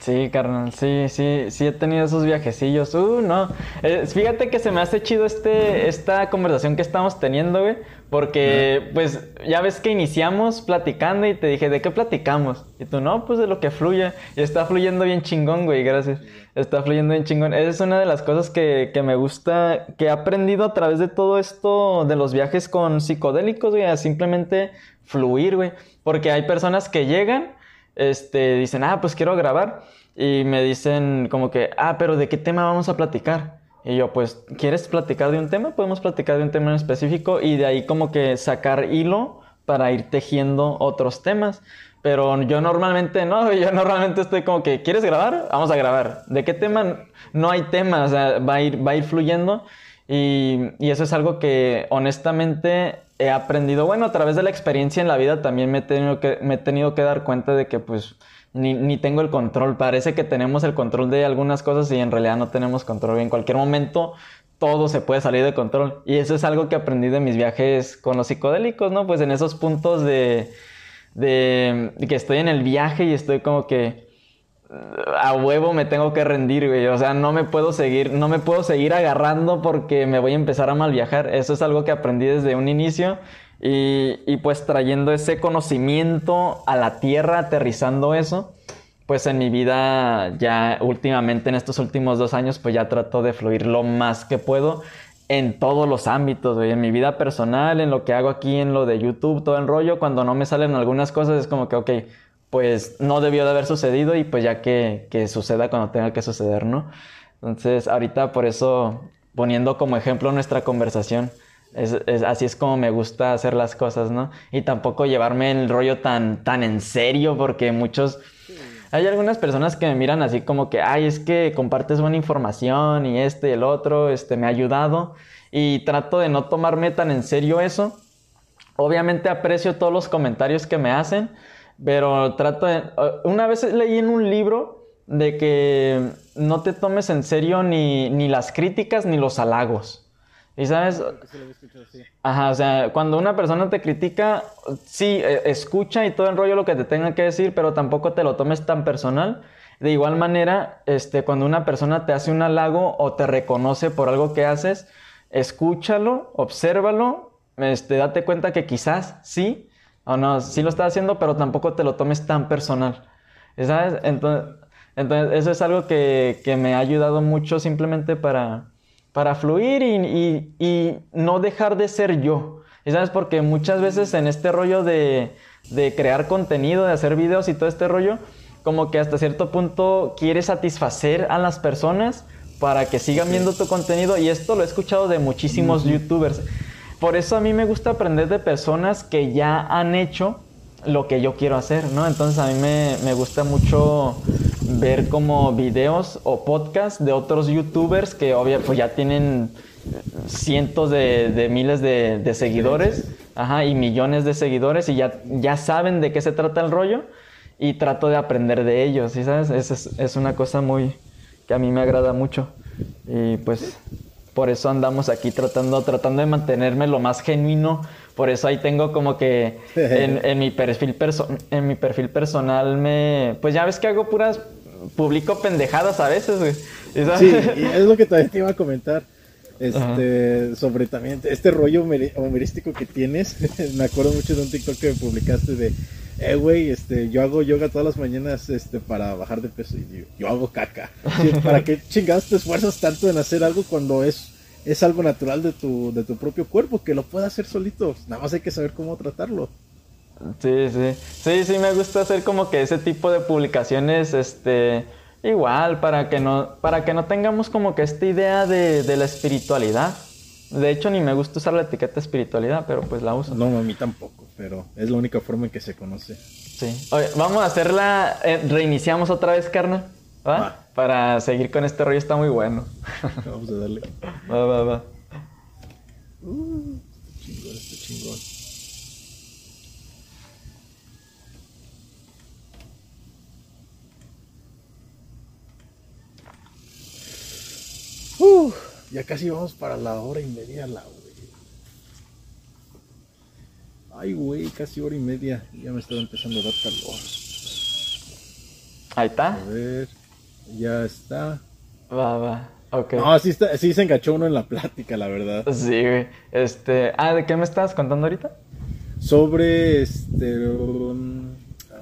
Sí, carnal, sí, sí, sí he tenido esos viajecillos. Uh, no. Eh, fíjate que se me hace chido este, esta conversación que estamos teniendo, güey. Porque, pues, ya ves que iniciamos platicando y te dije, ¿de qué platicamos? Y tú, no, pues de lo que fluye. Y está fluyendo bien chingón, güey, gracias. Está fluyendo bien chingón. Esa es una de las cosas que, que me gusta, que he aprendido a través de todo esto, de los viajes con psicodélicos, güey, a simplemente fluir, güey. Porque hay personas que llegan este, dicen, ah, pues quiero grabar. Y me dicen como que, ah, pero ¿de qué tema vamos a platicar? Y yo, pues, ¿quieres platicar de un tema? Podemos platicar de un tema en específico y de ahí como que sacar hilo para ir tejiendo otros temas. Pero yo normalmente no, yo normalmente estoy como que, ¿quieres grabar? Vamos a grabar. ¿De qué tema? No hay tema, o sea, va a ir, va a ir fluyendo. Y, y eso es algo que honestamente he aprendido, bueno, a través de la experiencia en la vida también me he tenido que, me he tenido que dar cuenta de que pues ni, ni, tengo el control. Parece que tenemos el control de algunas cosas y en realidad no tenemos control. en cualquier momento todo se puede salir de control. Y eso es algo que aprendí de mis viajes con los psicodélicos, ¿no? Pues en esos puntos de, de que estoy en el viaje y estoy como que a huevo me tengo que rendir, güey. O sea, no me puedo seguir, no me puedo seguir agarrando porque me voy a empezar a mal viajar. Eso es algo que aprendí desde un inicio. Y, y pues trayendo ese conocimiento a la tierra, aterrizando eso, pues en mi vida ya últimamente, en estos últimos dos años, pues ya trato de fluir lo más que puedo en todos los ámbitos, güey. En mi vida personal, en lo que hago aquí, en lo de YouTube, todo el rollo. Cuando no me salen algunas cosas es como que, ok, pues no debió de haber sucedido y pues ya que, que suceda cuando tenga que suceder, ¿no? Entonces, ahorita por eso, poniendo como ejemplo nuestra conversación, es, así es como me gusta hacer las cosas, ¿no? Y tampoco llevarme el rollo tan, tan en serio, porque muchos... Hay algunas personas que me miran así como que, ay, es que compartes buena información y este y el otro, este, me ha ayudado. Y trato de no tomarme tan en serio eso. Obviamente aprecio todos los comentarios que me hacen, pero trato de... Una vez leí en un libro de que no te tomes en serio ni, ni las críticas ni los halagos. Y sabes... Ajá, o sea, cuando una persona te critica, sí, e, escucha y todo el rollo lo que te tenga que decir, pero tampoco te lo tomes tan personal. De igual manera, este, cuando una persona te hace un halago o te reconoce por algo que haces, escúchalo, obsérvalo, este, date cuenta que quizás sí, o no, sí lo estás haciendo, pero tampoco te lo tomes tan personal. ¿Sabes? Entonces, entonces eso es algo que, que, me ha ayudado mucho simplemente para, para fluir y, y, no dejar de ser yo. ¿Sabes? Porque muchas veces en este rollo de, de crear contenido, de hacer videos y todo este rollo, como que hasta cierto punto quieres satisfacer a las personas para que sigan viendo tu contenido y esto lo he escuchado de muchísimos youtubers por eso a mí me gusta aprender de personas que ya han hecho lo que yo quiero hacer, ¿no? Entonces a mí me, gusta mucho ver como videos o podcasts de otros youtubers que obviamente pues ya tienen cientos de, miles de, seguidores ajá, y millones de seguidores y ya, ya saben de qué se trata el rollo y trato de aprender de ellos, ¿sí sabes? Es, es una cosa muy que a mí me agrada mucho y pues por eso andamos aquí tratando, tratando de mantenerme lo más genuino. Por eso ahí tengo como que en, mi, perfil en mi perfil personal me... Pues ya ves que hago puras... Publico pendejadas a veces, güey. Sí, y es lo que también te iba a comentar. Este, sobre también este rollo humorístico que tienes. me acuerdo mucho de un TikTok que publicaste de eh, güey, este, yo hago yoga todas las mañanas, este, para bajar de peso y yo, hago caca. ¿Para qué chingados te esfuerzas tanto en hacer algo cuando es, es algo natural de tu, de tu propio cuerpo, que lo pueda hacer solito? Nada más hay que saber cómo tratarlo. Sí, sí. Sí, sí, me gusta hacer como que ese tipo de publicaciones, este, igual, para que no, para que no tengamos como que esta idea de, de la espiritualidad. De hecho, ni me gusta usar la etiqueta espiritualidad, pero pues la uso. No, a mí tampoco, pero es la única forma en que se conoce. Sí. Oye, vamos a hacerla. eh, reiniciamos otra vez, carnal. ¿Va? Va. Para seguir con este rollo, está muy bueno. Vamos a darle. va, va, va. Chingón, este chingón. Uf, ya casi vamos para la hora y media, la güey. Ay, güey, casi hora y media. Ya me estaba empezando a dar calor. Ahí está. A ver, ya está. Va, va. Ok. No, sí, está, sí se enganchó uno en la plática, la verdad. Sí, güey. Este. Ah, ¿de qué me estabas contando ahorita? Sobre este. um,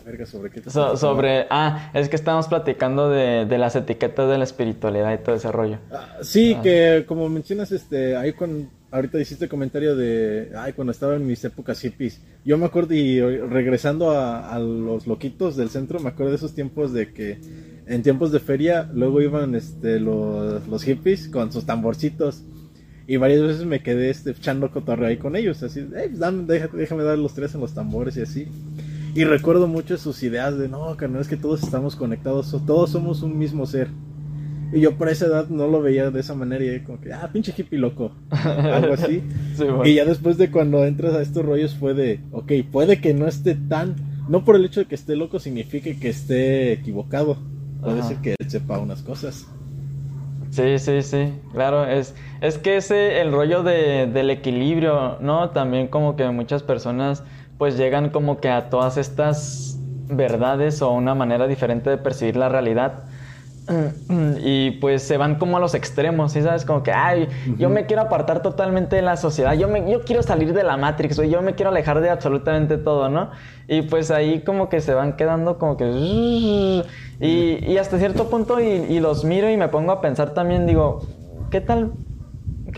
verga, sobre qué te So- sobre. Ah, es que estábamos platicando de, de las etiquetas de la espiritualidad y todo ese rollo. Ah, sí, que como mencionas, este, ahí con, ahorita hiciste comentario de, ay, cuando estaba en mis épocas hippies. Yo me acuerdo, y regresando a, a los loquitos del centro, me acuerdo de esos tiempos de que en tiempos de feria luego iban, este, los, los hippies con sus tamborcitos. Y varias veces me quedé este, echando cotorreo ahí con ellos, así, "Ey, dame- déjame, déjame dar los tres en los tambores y así. Y recuerdo mucho sus ideas de, no, carnal, es que todos estamos conectados, todos somos un mismo ser. Y yo por esa edad no lo veía de esa manera y como que, ah, pinche hippie loco, algo así. Sí, bueno. Y ya después de cuando entras a estos rollos fue de, ok, puede que no esté tan, no por el hecho de que esté loco signifique que esté equivocado. Puede Ajá. ser que él sepa unas cosas. Sí, sí, sí, claro, es, es que ese, el rollo de, del equilibrio, ¿no? También como que muchas personas pues llegan como que a todas estas verdades o una manera diferente de percibir la realidad y pues se van como a los extremos, ¿sí sabes? Como que, ay, yo me quiero apartar totalmente de la sociedad, yo, me, yo quiero salir de la Matrix, güey, yo me quiero alejar de absolutamente todo, ¿no? Y pues ahí como que se van quedando como que... Y, y hasta cierto punto y, y los miro y me pongo a pensar también, digo, ¿qué tal?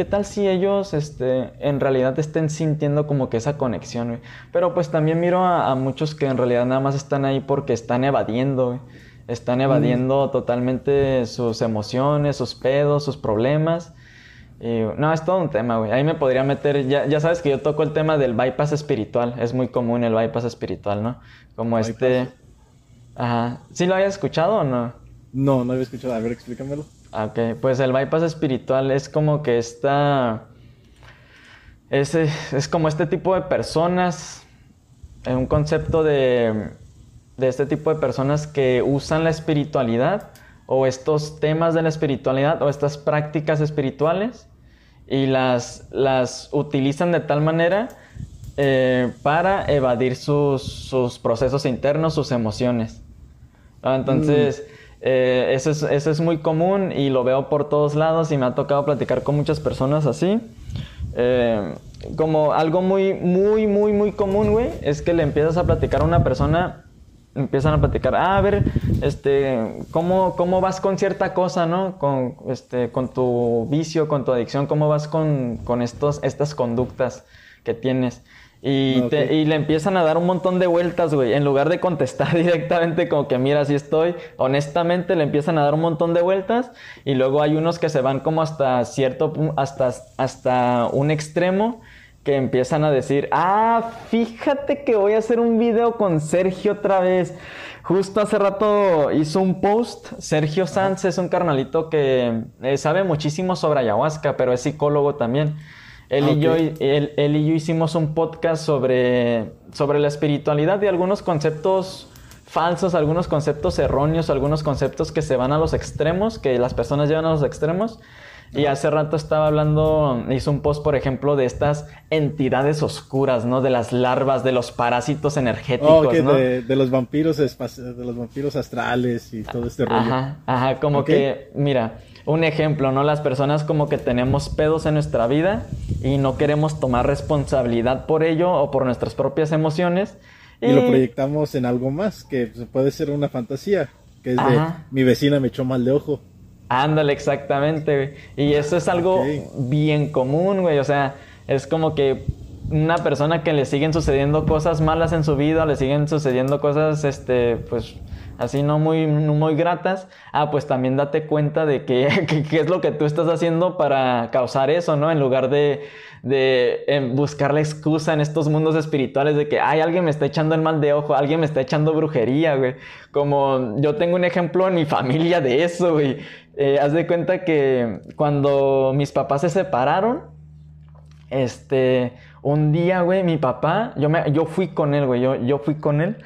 ¿Qué tal si ellos este, en realidad estén sintiendo como que esa conexión, güey? Pero pues también miro a, a muchos que en realidad nada más están ahí porque están evadiendo, güey. Están evadiendo totalmente sus emociones, sus pedos, sus problemas. Y, no, es todo un tema, güey. Ahí me podría meter, ya, ya sabes que yo toco el tema del bypass espiritual. Es muy común el bypass espiritual, ¿no? Como Bypass. este... Ajá. ¿Sí lo habías escuchado o no? No, no había escuchado. A ver, explícamelo. Ok, pues el bypass espiritual es como que esta... Es, es como este tipo de personas, eh, un concepto de, de este tipo de personas que usan la espiritualidad o estos temas de la espiritualidad o estas prácticas espirituales y las, las utilizan de tal manera eh, para evadir sus, sus procesos internos, sus emociones. Ah, Entonces, eh, eso, es, eso es muy común y lo veo por todos lados y me ha tocado platicar con muchas personas así. Eh, como algo muy, muy, muy, muy común, güey, es que le empiezas a platicar a una persona, empiezan a platicar, ah, a ver, este, ¿cómo, cómo vas con cierta cosa, no? Con, este, con tu vicio, con tu adicción, ¿cómo vas con, con estos, estas conductas que tienes? Y, Ah, te- y le empiezan a dar un montón de vueltas, güey. En lugar de contestar directamente como que mira, así estoy. Honestamente le empiezan a dar un montón de vueltas. Y luego hay unos que se van como hasta cierto hasta, hasta un extremo. Que empiezan a decir, ah, fíjate que voy a hacer un video con Sergio otra vez. Justo hace rato hizo un post. Sergio Sanz es un carnalito que eh, sabe muchísimo sobre ayahuasca, pero es psicólogo también. Él, Ah, y yo, él, él y yo hicimos un podcast sobre, sobre la espiritualidad y algunos conceptos falsos, algunos conceptos erróneos, algunos conceptos que se van a los extremos, que las personas llevan a los extremos. Y hace rato estaba hablando, hizo un post, por ejemplo, de estas entidades oscuras, ¿no? De las larvas, de los parásitos energéticos, Oh, ¿no? de, de los vampiros de los vampiros astrales y todo este rollo. Ajá, ajá, como que, mira, un ejemplo, ¿no? Las personas como que tenemos pedos en nuestra vida y no queremos tomar responsabilidad por ello o por nuestras propias emociones. Y lo proyectamos en algo más, que puede ser una fantasía, que es de mi vecina me echó mal de ojo. Ándale, exactamente, güey. Y eso es algo bien común, güey. O sea, es como que una persona que le siguen sucediendo cosas malas en su vida, le siguen sucediendo cosas, este, pues, así no muy, muy gratas, ah, pues también date cuenta de qué es lo que tú estás haciendo para causar eso, ¿no? En lugar de, de em, buscar la excusa en estos mundos espirituales de que, ay, alguien me está echando el mal de ojo, alguien me está echando brujería, güey. Como yo tengo un ejemplo en mi familia de eso, güey. Eh, haz de cuenta que cuando mis papás se separaron, este, un día, güey, mi papá, yo, me, yo fui con él, güey, yo, yo fui con él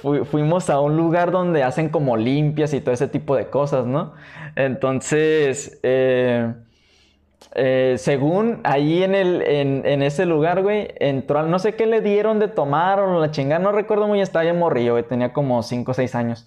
fuimos a un lugar donde hacen como limpias y todo ese tipo de cosas, ¿no? Entonces, eh, eh, según ahí en, el, en, ese lugar, güey, entró, no sé qué le dieron de tomar o la chingada, no recuerdo muy, estaba ya morrillo, güey, tenía como 5 o 6 años.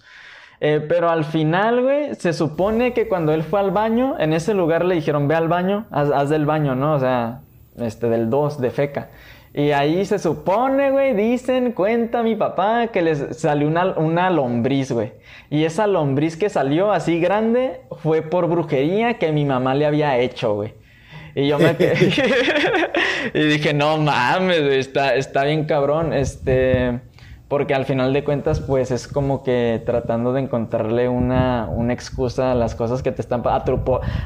Eh, pero al final, güey, se supone que cuando él fue al baño, en ese lugar le dijeron, ve al baño, haz, haz del baño, ¿no? O sea, este, del 2, de feca. Y ahí se supone, güey, dicen, cuenta mi papá que les salió una, una lombriz, güey. Y esa lombriz que salió así grande fue por brujería que mi mamá le había hecho, güey. Y yo me quedé. y dije, no mames, güey, está, está bien cabrón. Este. Porque al final de cuentas, pues es como que tratando de encontrarle una, una excusa a las cosas que te están. A tu,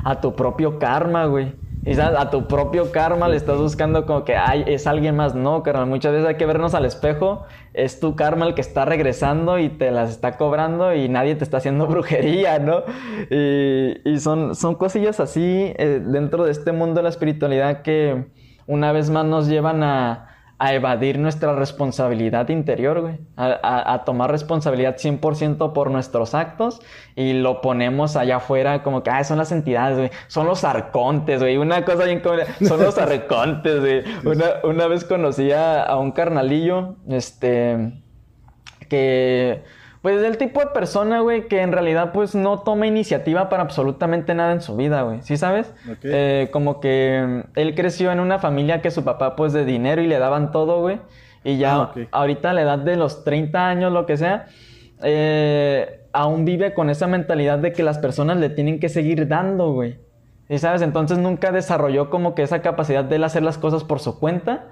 a tu propio karma, güey. Y a tu propio karma le estás buscando como que ay, es alguien más. No, carnal. Muchas veces hay que vernos al espejo. Es tu karma el que está regresando y te las está cobrando y nadie te está haciendo brujería, ¿no? Y, son, son cosillas así eh, dentro de este mundo de la espiritualidad que una vez más nos llevan a, a evadir nuestra responsabilidad interior, güey. A, tomar responsabilidad 100% por nuestros actos y lo ponemos allá afuera como que, ah, son las entidades, güey. Son los arcontes, güey. Una cosa bien como, son los arcontes, güey. Una, una vez conocí a un carnalillo, este, que pues el tipo de persona, güey, que en realidad pues no toma iniciativa para absolutamente nada en su vida, güey. ¿Sí sabes? Eh, como que mm, él creció en una familia que su papá pues de dinero y le daban todo, güey. Y ya ah, ahorita a la edad de los 30 años, lo que sea, eh, aún vive con esa mentalidad de que las personas le tienen que seguir dando, güey. ¿Sí sabes? Entonces nunca desarrolló como que esa capacidad de él hacer las cosas por su cuenta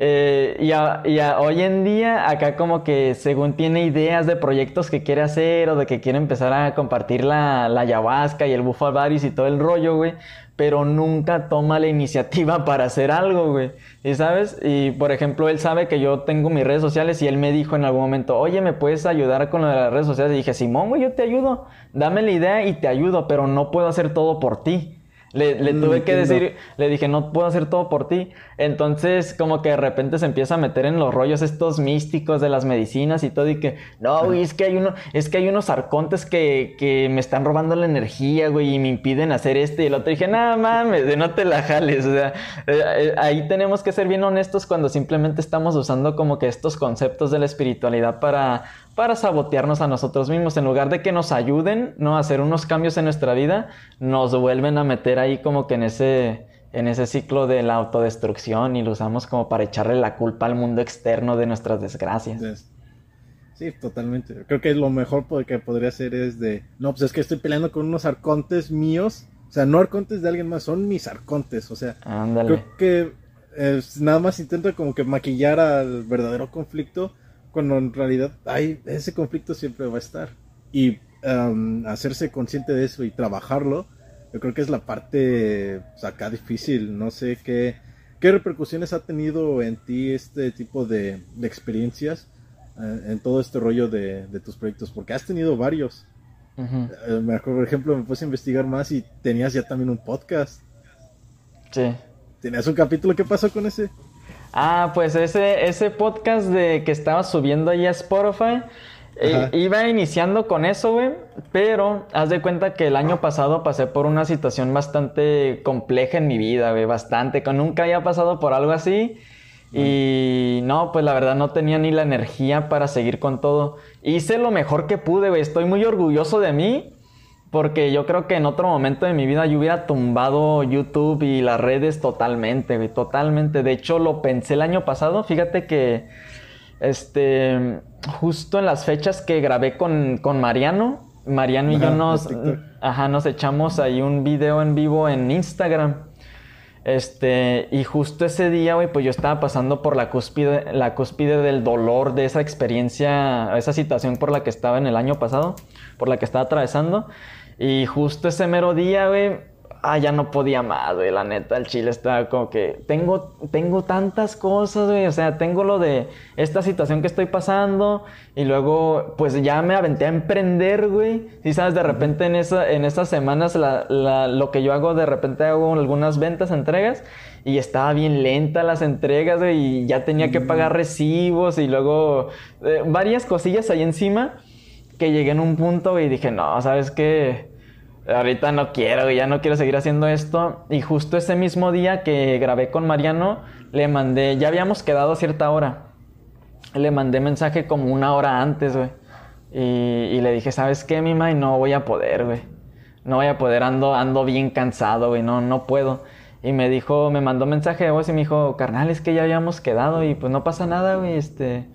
eh, y, hoy en día acá como que según tiene ideas de proyectos que quiere hacer o de que quiere empezar a compartir la, la ayahuasca y el bufalvaris y todo el rollo, güey, pero nunca toma la iniciativa para hacer algo, güey. ¿Y sabes? Y por ejemplo, él sabe que yo tengo mis redes sociales y él me dijo en algún momento, oye, ¿me puedes ayudar con lo de las redes sociales? Y dije, Simón, güey, yo te ayudo, dame la idea y te ayudo, pero no puedo hacer todo por ti. Le, mm, tuve que decir, le dije, no puedo hacer todo por ti. Entonces, como que de repente se empieza a meter en los rollos estos místicos de las medicinas y todo, y que, no, güey, es que hay uno, es que hay unos arcontes que, que me están robando la energía, güey, y me impiden hacer este y el otro. Y dije, nada mames, no te la jales. O sea, eh, eh, ahí tenemos que ser bien honestos cuando simplemente estamos usando como que estos conceptos de la espiritualidad para para sabotearnos a nosotros mismos. En lugar de que nos ayuden ¿no? a hacer unos cambios en nuestra vida, nos vuelven a meter ahí como que en ese, en ese ciclo de la autodestrucción y lo usamos como para echarle la culpa al mundo externo de nuestras desgracias. Sí, totalmente. Creo que lo mejor que podría hacer es de, no, pues es que estoy peleando con unos arcontes míos, o sea, no arcontes de alguien más, son mis arcontes, o sea, creo que nada más intento como que maquillar al verdadero conflicto cuando en realidad hay, ese conflicto siempre va a estar. Y um, hacerse consciente de eso y trabajarlo, yo creo que es la parte pues, acá difícil. No sé qué, qué repercusiones ha tenido en ti este tipo de, experiencias eh, en todo este rollo de, tus proyectos, porque has tenido varios. Eh, por ejemplo, me puse a investigar más y tenías ya también un podcast. Sí. ¿Tenías un capítulo? ¿Qué pasó con ese? Ah, pues ese, ese podcast de que estaba subiendo ahí a Spotify, eh, iba iniciando con eso, güey, pero haz de cuenta que el año pasado pasé por una situación bastante compleja en mi vida, güey, bastante, que nunca había pasado por algo así. Y no, pues la verdad no tenía ni la energía para seguir con todo. Hice lo mejor que pude, güey. Estoy muy orgulloso de mí porque yo creo que en otro momento de mi vida yo hubiera tumbado YouTube y las redes totalmente, totalmente. De hecho, lo pensé el año pasado. Fíjate que, este, justo en las fechas que grabé con, Mariano, Mariano y yo nos, ajá, nos echamos ahí un video en vivo en Instagram. Este, y justo ese día, güey, pues yo estaba pasando por la cúspide, la cúspide del dolor de esa experiencia, esa situación por la que estaba en el año pasado, por la que estaba atravesando. Y justo ese mero día, güey, ah, ya no podía más, güey, la neta, el chile estaba como que, tengo, tengo tantas cosas, güey, o sea, tengo lo de esta situación que estoy pasando y luego, pues ya me aventé a emprender, güey, y sabes, de repente en, esa, en esas semanas lo que yo hago, de repente hago algunas ventas, entregas, y estaba bien lenta las entregas, güey, y ya tenía que pagar recibos y luego eh, varias cosillas ahí encima que llegué en un punto y dije, no, ¿sabes qué? ahorita no quiero, ya no quiero seguir haciendo esto. Y justo ese mismo día que grabé con Mariano, le mandé, ya habíamos quedado a cierta hora. Le mandé mensaje como una hora antes, güey. Y, le dije, ¿sabes qué, Mima? Y no voy a poder, güey. No voy a poder, ando, ando bien cansado, güey, no, no puedo. Y me dijo, me mandó mensaje de voz y me dijo, carnal, es que ya habíamos quedado y pues no pasa nada, güey, este,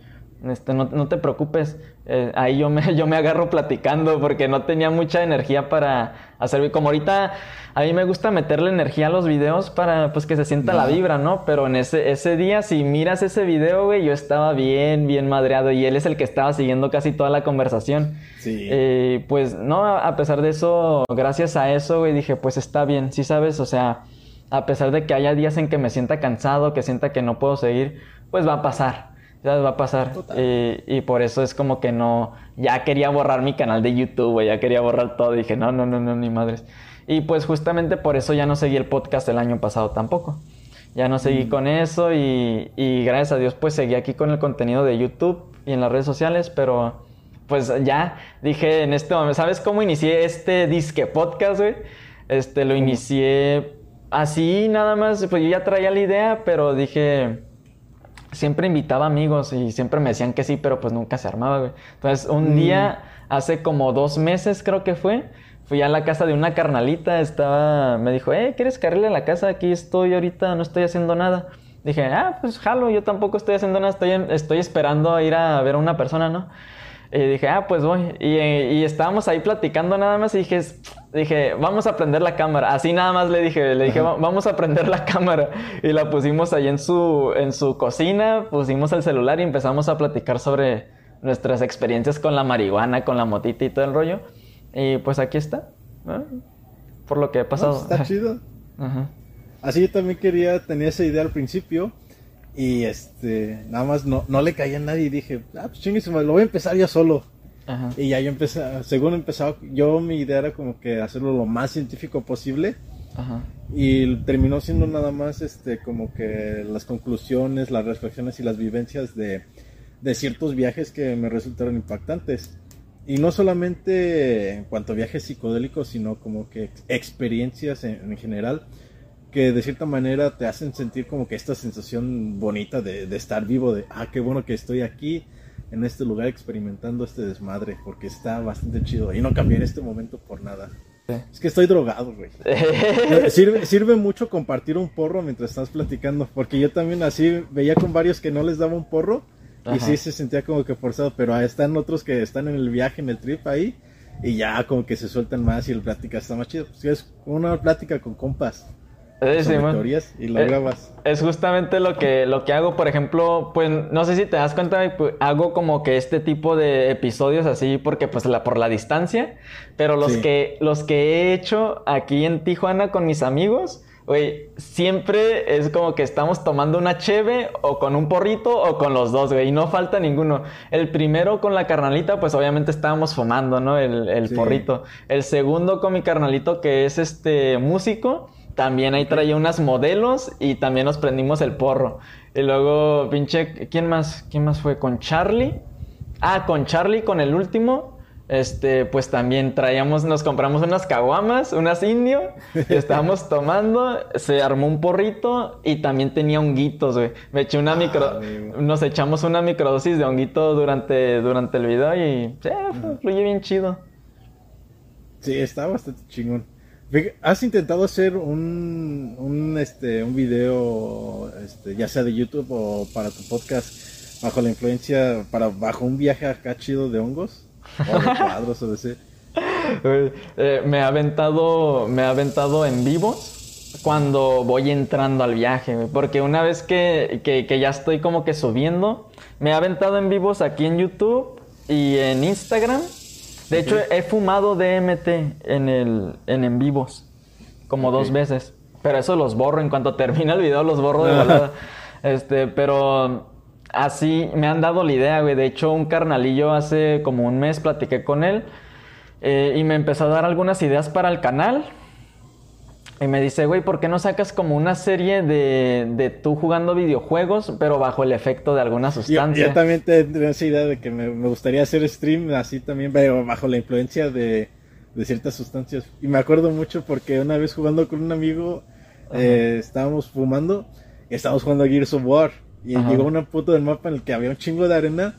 este, no, no te preocupes. Eh, ahí yo me, yo me agarro platicando porque no tenía mucha energía para hacer. Como ahorita a mí me gusta meterle energía a los videos para pues que se sienta la vibra, ¿no? Pero en ese, ese día, si miras ese video, güey, yo estaba bien, bien madreado y él es el que estaba siguiendo casi toda la conversación. Sí. Eh, pues no, a pesar de eso, gracias a eso, güey, dije, pues está bien, sí sabes, o sea, a pesar de que haya días en que me sienta cansado, que sienta que no puedo seguir, pues va a pasar ya va a pasar. Y, por eso es como que no, ya quería borrar mi canal de YouTube, ya quería borrar todo. dije, no, no, no, no, ni madres. Y pues justamente por eso ya no seguí el podcast el año pasado tampoco. Ya no seguí mm. con eso y, y, gracias a Dios pues seguí aquí con el contenido de YouTube y en las redes sociales, pero pues ya dije en este momento, ¿sabes cómo inicié este disque podcast, güey? Este lo inicié así nada más, pues yo ya traía la idea, pero dije siempre invitaba amigos y siempre me decían que sí, pero pues nunca se armaba, güey. Entonces, un mm. día, hace como dos meses creo que fue, fui a la casa de una carnalita, estaba, me dijo, eh, ¿quieres cargarle a la casa? Aquí estoy ahorita, no estoy haciendo nada. Dije, ah, pues jalo, yo tampoco estoy haciendo nada, estoy, estoy esperando a ir a ver a una persona, ¿no? Y dije, ah, pues voy. Y, y estábamos ahí platicando nada más y dije, dije, vamos a prender la cámara. Así nada más le dije, le dije, vamos a prender la cámara. Y la pusimos ahí en su, en su cocina, pusimos el celular y empezamos a platicar sobre nuestras experiencias con la marihuana, con la motita y todo el rollo. Y pues aquí está, por lo que he pasado. está chido. Así yo también quería, tenía esa idea al principio. Y este, nada más no, no le caía a nadie y dije, ah, pues chinguísimo, lo voy a empezar yo solo. Y ya yo empecé, según empezado, yo mi idea era como que hacerlo lo más científico posible. Y terminó siendo nada más este como que las conclusiones, las reflexiones y las vivencias de, de ciertos viajes que me resultaron impactantes. Y no solamente en cuanto a viajes psicodélicos, sino como que experiencias en, en general que de cierta manera te hacen sentir como que esta sensación bonita de, de, estar vivo, de, ah, qué bueno que estoy aquí en este lugar experimentando este desmadre, porque está bastante chido y no cambié en este momento por nada. Es que estoy drogado, güey. sirve, sirve mucho compartir un porro mientras estás platicando, porque yo también así veía con varios que no les daba un porro y sí se sentía como que forzado, pero están otros que están en el viaje, en el trip ahí, y ya como que se sueltan más y el plática está más chido. es una plática con compas y lo eh, grabas. Es justamente lo que, lo que hago, por ejemplo, pues no sé si te das cuenta, pues, hago como que este tipo de episodios así porque pues la, por la distancia, pero los, que, los que he hecho aquí en Tijuana con mis amigos, güey, siempre es como que estamos tomando una cheve o con un porrito o con los dos, güey, y no falta ninguno. El primero con la carnalita, pues obviamente estábamos fumando, ¿no? El, el porrito. El segundo con mi carnalito que es este músico también ahí traía unas modelos y también nos prendimos el porro. Y luego, pinche, ¿quién más? ¿Quién más fue? ¿Con Charlie? Ah, con Charlie, con el último. Este, pues también traíamos, nos compramos unas caguamas, unas indio, y estábamos tomando, se armó un porrito y también tenía honguitos, güey. Me eché una ah, micro, nos echamos una microdosis de honguito durante, durante el video y, sí, fluye bien chido. Sí, está bastante chingón. ¿Has intentado hacer un, un, este, un video, este, ya sea de YouTube o para tu podcast, bajo la influencia, para bajo un viaje acá chido de hongos? O de cuadros o de ese. Eh, me ha aventado, me ha aventado en vivos cuando voy entrando al viaje. Porque una vez que, que, que ya estoy como que subiendo, me he aventado en vivos aquí en YouTube y en Instagram. De hecho, he fumado DMT en el en, en vivos como dos veces. Pero eso los borro en cuanto termina el video, los borro de volada. este, pero así me han dado la idea, güey. De hecho, un carnalillo hace como un mes platiqué con él eh, y me empezó a dar algunas ideas para el canal. Y me dice, güey, ¿por qué no sacas como una serie de, de tú jugando videojuegos, pero bajo el efecto de alguna sustancia? Yo, también tengo esa idea de que me, me, gustaría hacer stream así también, pero bajo la influencia de, de, ciertas sustancias. Y me acuerdo mucho porque una vez jugando con un amigo, eh, estábamos fumando y estábamos jugando a Gears of War. Y Ajá. llegó una puta del mapa en el que había un chingo de arena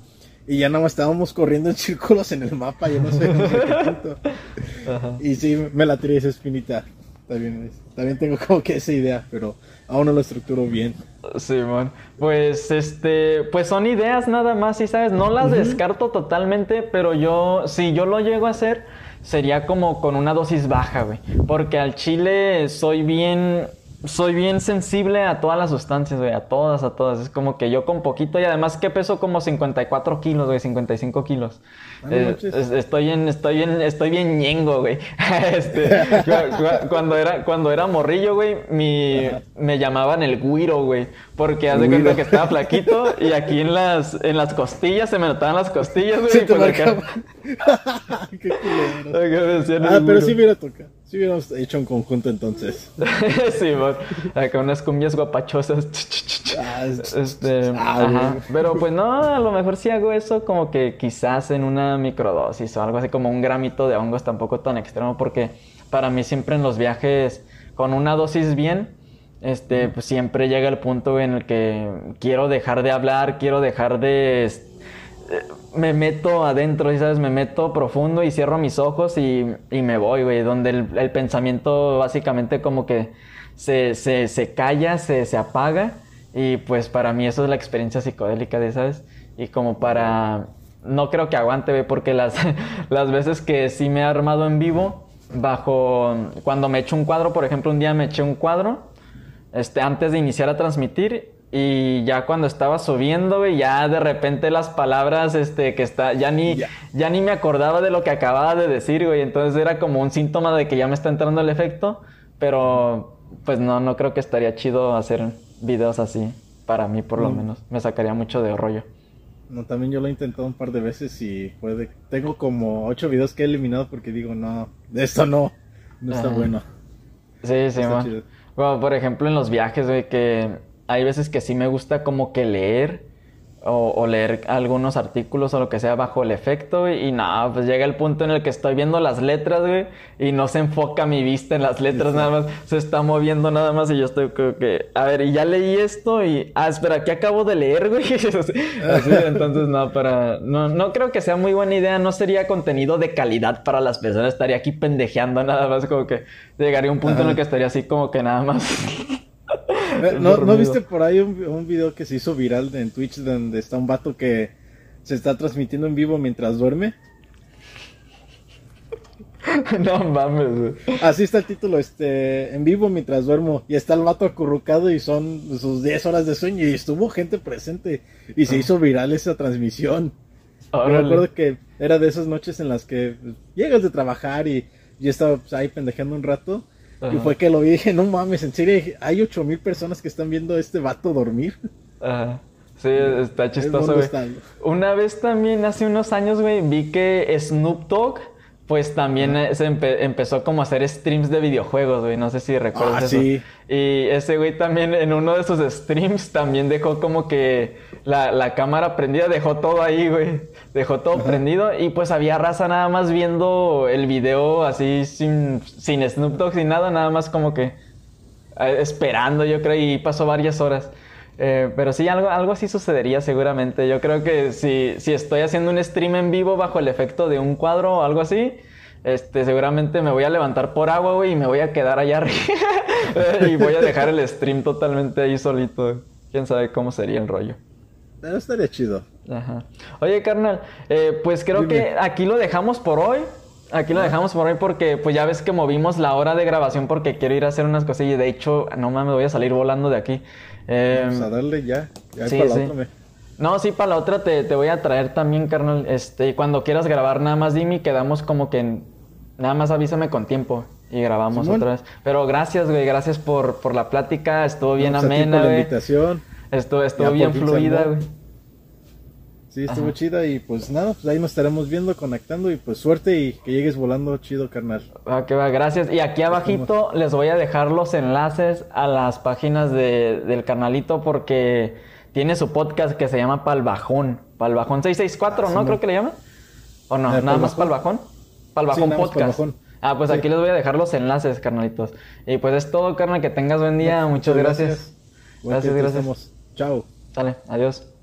y ya nada más estábamos corriendo en círculos en el mapa, yo no sé, no sé qué punto. Y sí, me la tiré esa espinita. También, también tengo como que esa idea, pero aún no lo estructuro bien. Simón, pues este, pues son ideas nada más, y sabes, no las uh -huh. descarto totalmente, pero yo, si yo lo llego a hacer, sería como con una dosis baja, güey. Porque al chile soy bien, soy bien sensible a todas las sustancias, güey, a todas, a todas. Es como que yo con poquito y además que peso como 54 kilos, güey, 55 kilos. Eh, estoy en, estoy en, estoy bien ñengo, güey. este, cuando era, cuando era morrillo, güey, mi, me llamaban el guiro, güey. Porque haz de cuenta que estaba flaquito y aquí en las, en las costillas se me notaban las costillas, güey. Sí, te pues acá... Qué culero. Ah, pero sí hubiera tocado. Sí hubiéramos hecho un conjunto entonces. sí, man. Acá unas cumbias guapachosas. Ah, este, ah, ajá. Pero pues no, a lo mejor sí hago eso como que quizás en una microdosis o algo así como un gramito de hongos tampoco tan extremo porque para mí siempre en los viajes con una dosis bien este pues siempre llega el punto en el que quiero dejar de hablar, quiero dejar de me meto adentro, ¿sabes? Me meto profundo y cierro mis ojos y, y me voy, güey. Donde el, el, pensamiento básicamente como que se, se, se calla, se, se, apaga. Y pues para mí eso es la experiencia psicodélica, de, ¿sabes? Y como para... No creo que aguante, güey, porque las, las veces que sí me he armado en vivo, bajo... Cuando me echo un cuadro, por ejemplo, un día me eché un cuadro, este, antes de iniciar a transmitir, y ya cuando estaba subiendo, güey, ya de repente las palabras, este, que está, ya ni, ya. ya ni me acordaba de lo que acababa de decir, güey. Entonces era como un síntoma de que ya me está entrando el efecto. Pero, pues no, no creo que estaría chido hacer videos así. Para mí, por lo mm. menos. Me sacaría mucho de rollo. No, también yo lo he intentado un par de veces y puede. Tengo como ocho videos que he eliminado porque digo, no, esto no, no está Ajá. bueno. Sí, sí, man. Bueno, por ejemplo, en los viajes, güey, que hay veces que sí me gusta como que leer o, o, leer algunos artículos o lo que sea bajo el efecto, güey, y nada, pues llega el punto en el que estoy viendo las letras, güey, y no se enfoca mi vista en las letras, sí. nada más se está moviendo nada más y yo estoy como que, a ver, y ya leí esto y, ah, espera, ¿qué acabo de leer, güey? Así, entonces no, para, no, no creo que sea muy buena idea, no sería contenido de calidad para las personas, estaría aquí pendejeando nada más, como que llegaría un punto Ajá. en el que estaría así como que nada más... ¿No, ¿No, viste por ahí un, un, video que se hizo viral en Twitch donde está un vato que se está transmitiendo en vivo mientras duerme? No mames. Así está el título, este, en vivo mientras duermo. Y está el vato acurrucado y son sus 10 horas de sueño. Y estuvo gente presente. Y se hizo viral esa transmisión. Yo me acuerdo que era de esas noches en las que llegas de trabajar y yo estaba pues, ahí pendejeando un rato. Ajá. Y fue que lo vi y dije, no mames, en serio, hay ocho mil personas que están viendo a este vato dormir. Ajá. Sí, está chistoso, güey. Una vez también, hace unos años, güey, vi que Snoop Dogg, pues también -huh. se empe empezó como a hacer streams de videojuegos, güey. No sé si recuerdas ah, eso. Sí. Y ese güey también en uno de sus streams también dejó como que la, la cámara prendida, dejó todo ahí, güey. Dejó todo prendido y pues había raza nada más viendo el video así sin, sin Snoop Dogg, sin nada, nada más como que eh, esperando, yo creo, y pasó varias horas. Eh, pero sí, algo, algo así sucedería seguramente. Yo creo que si, si estoy haciendo un stream en vivo bajo el efecto de un cuadro o algo así, este, seguramente me voy a levantar por agua, güey, y me voy a quedar allá arriba. y voy a dejar el stream totalmente ahí solito. Quién sabe cómo sería el rollo. Pero estaría chido. Ajá. Oye, carnal, eh, pues creo Dime. que aquí lo dejamos por hoy. Aquí lo dejamos por hoy porque pues ya ves que movimos la hora de grabación porque quiero ir a hacer unas cosillas. De hecho, no mames, voy a salir volando de aquí. Eh, Vamos a darle ya. Ya sí, para la otra. No, sí, para la otra te, te, voy a traer también, carnal. Este, cuando quieras grabar, nada más dime, quedamos como que nada más avísame con tiempo y grabamos otra vez. Pero gracias, güey, gracias por, por la plática, estuvo bien amena, por la invitación. Estuvo, estuvo bien fluida, güey. Sí, estuvo chida y pues nada, pues ahí nos estaremos viendo, conectando y pues suerte y que llegues volando chido, carnal. Ah, que va, gracias. Y aquí abajito les voy a dejar los enlaces a las páginas de, del canalito porque tiene su podcast que se llama Palbajón. Palbajón 664, ah, ¿no? Creo que le llama. ¿O no? Eh, ¿Nada más Palbajón? Palbajón Podcast. Ah, pues aquí les voy a dejar los enlaces, carnalitos. Y pues es todo, carnal. Que tengas buen día. Muchas, gracias. Gracias, gracias. gracias. Chao. Dale, adiós.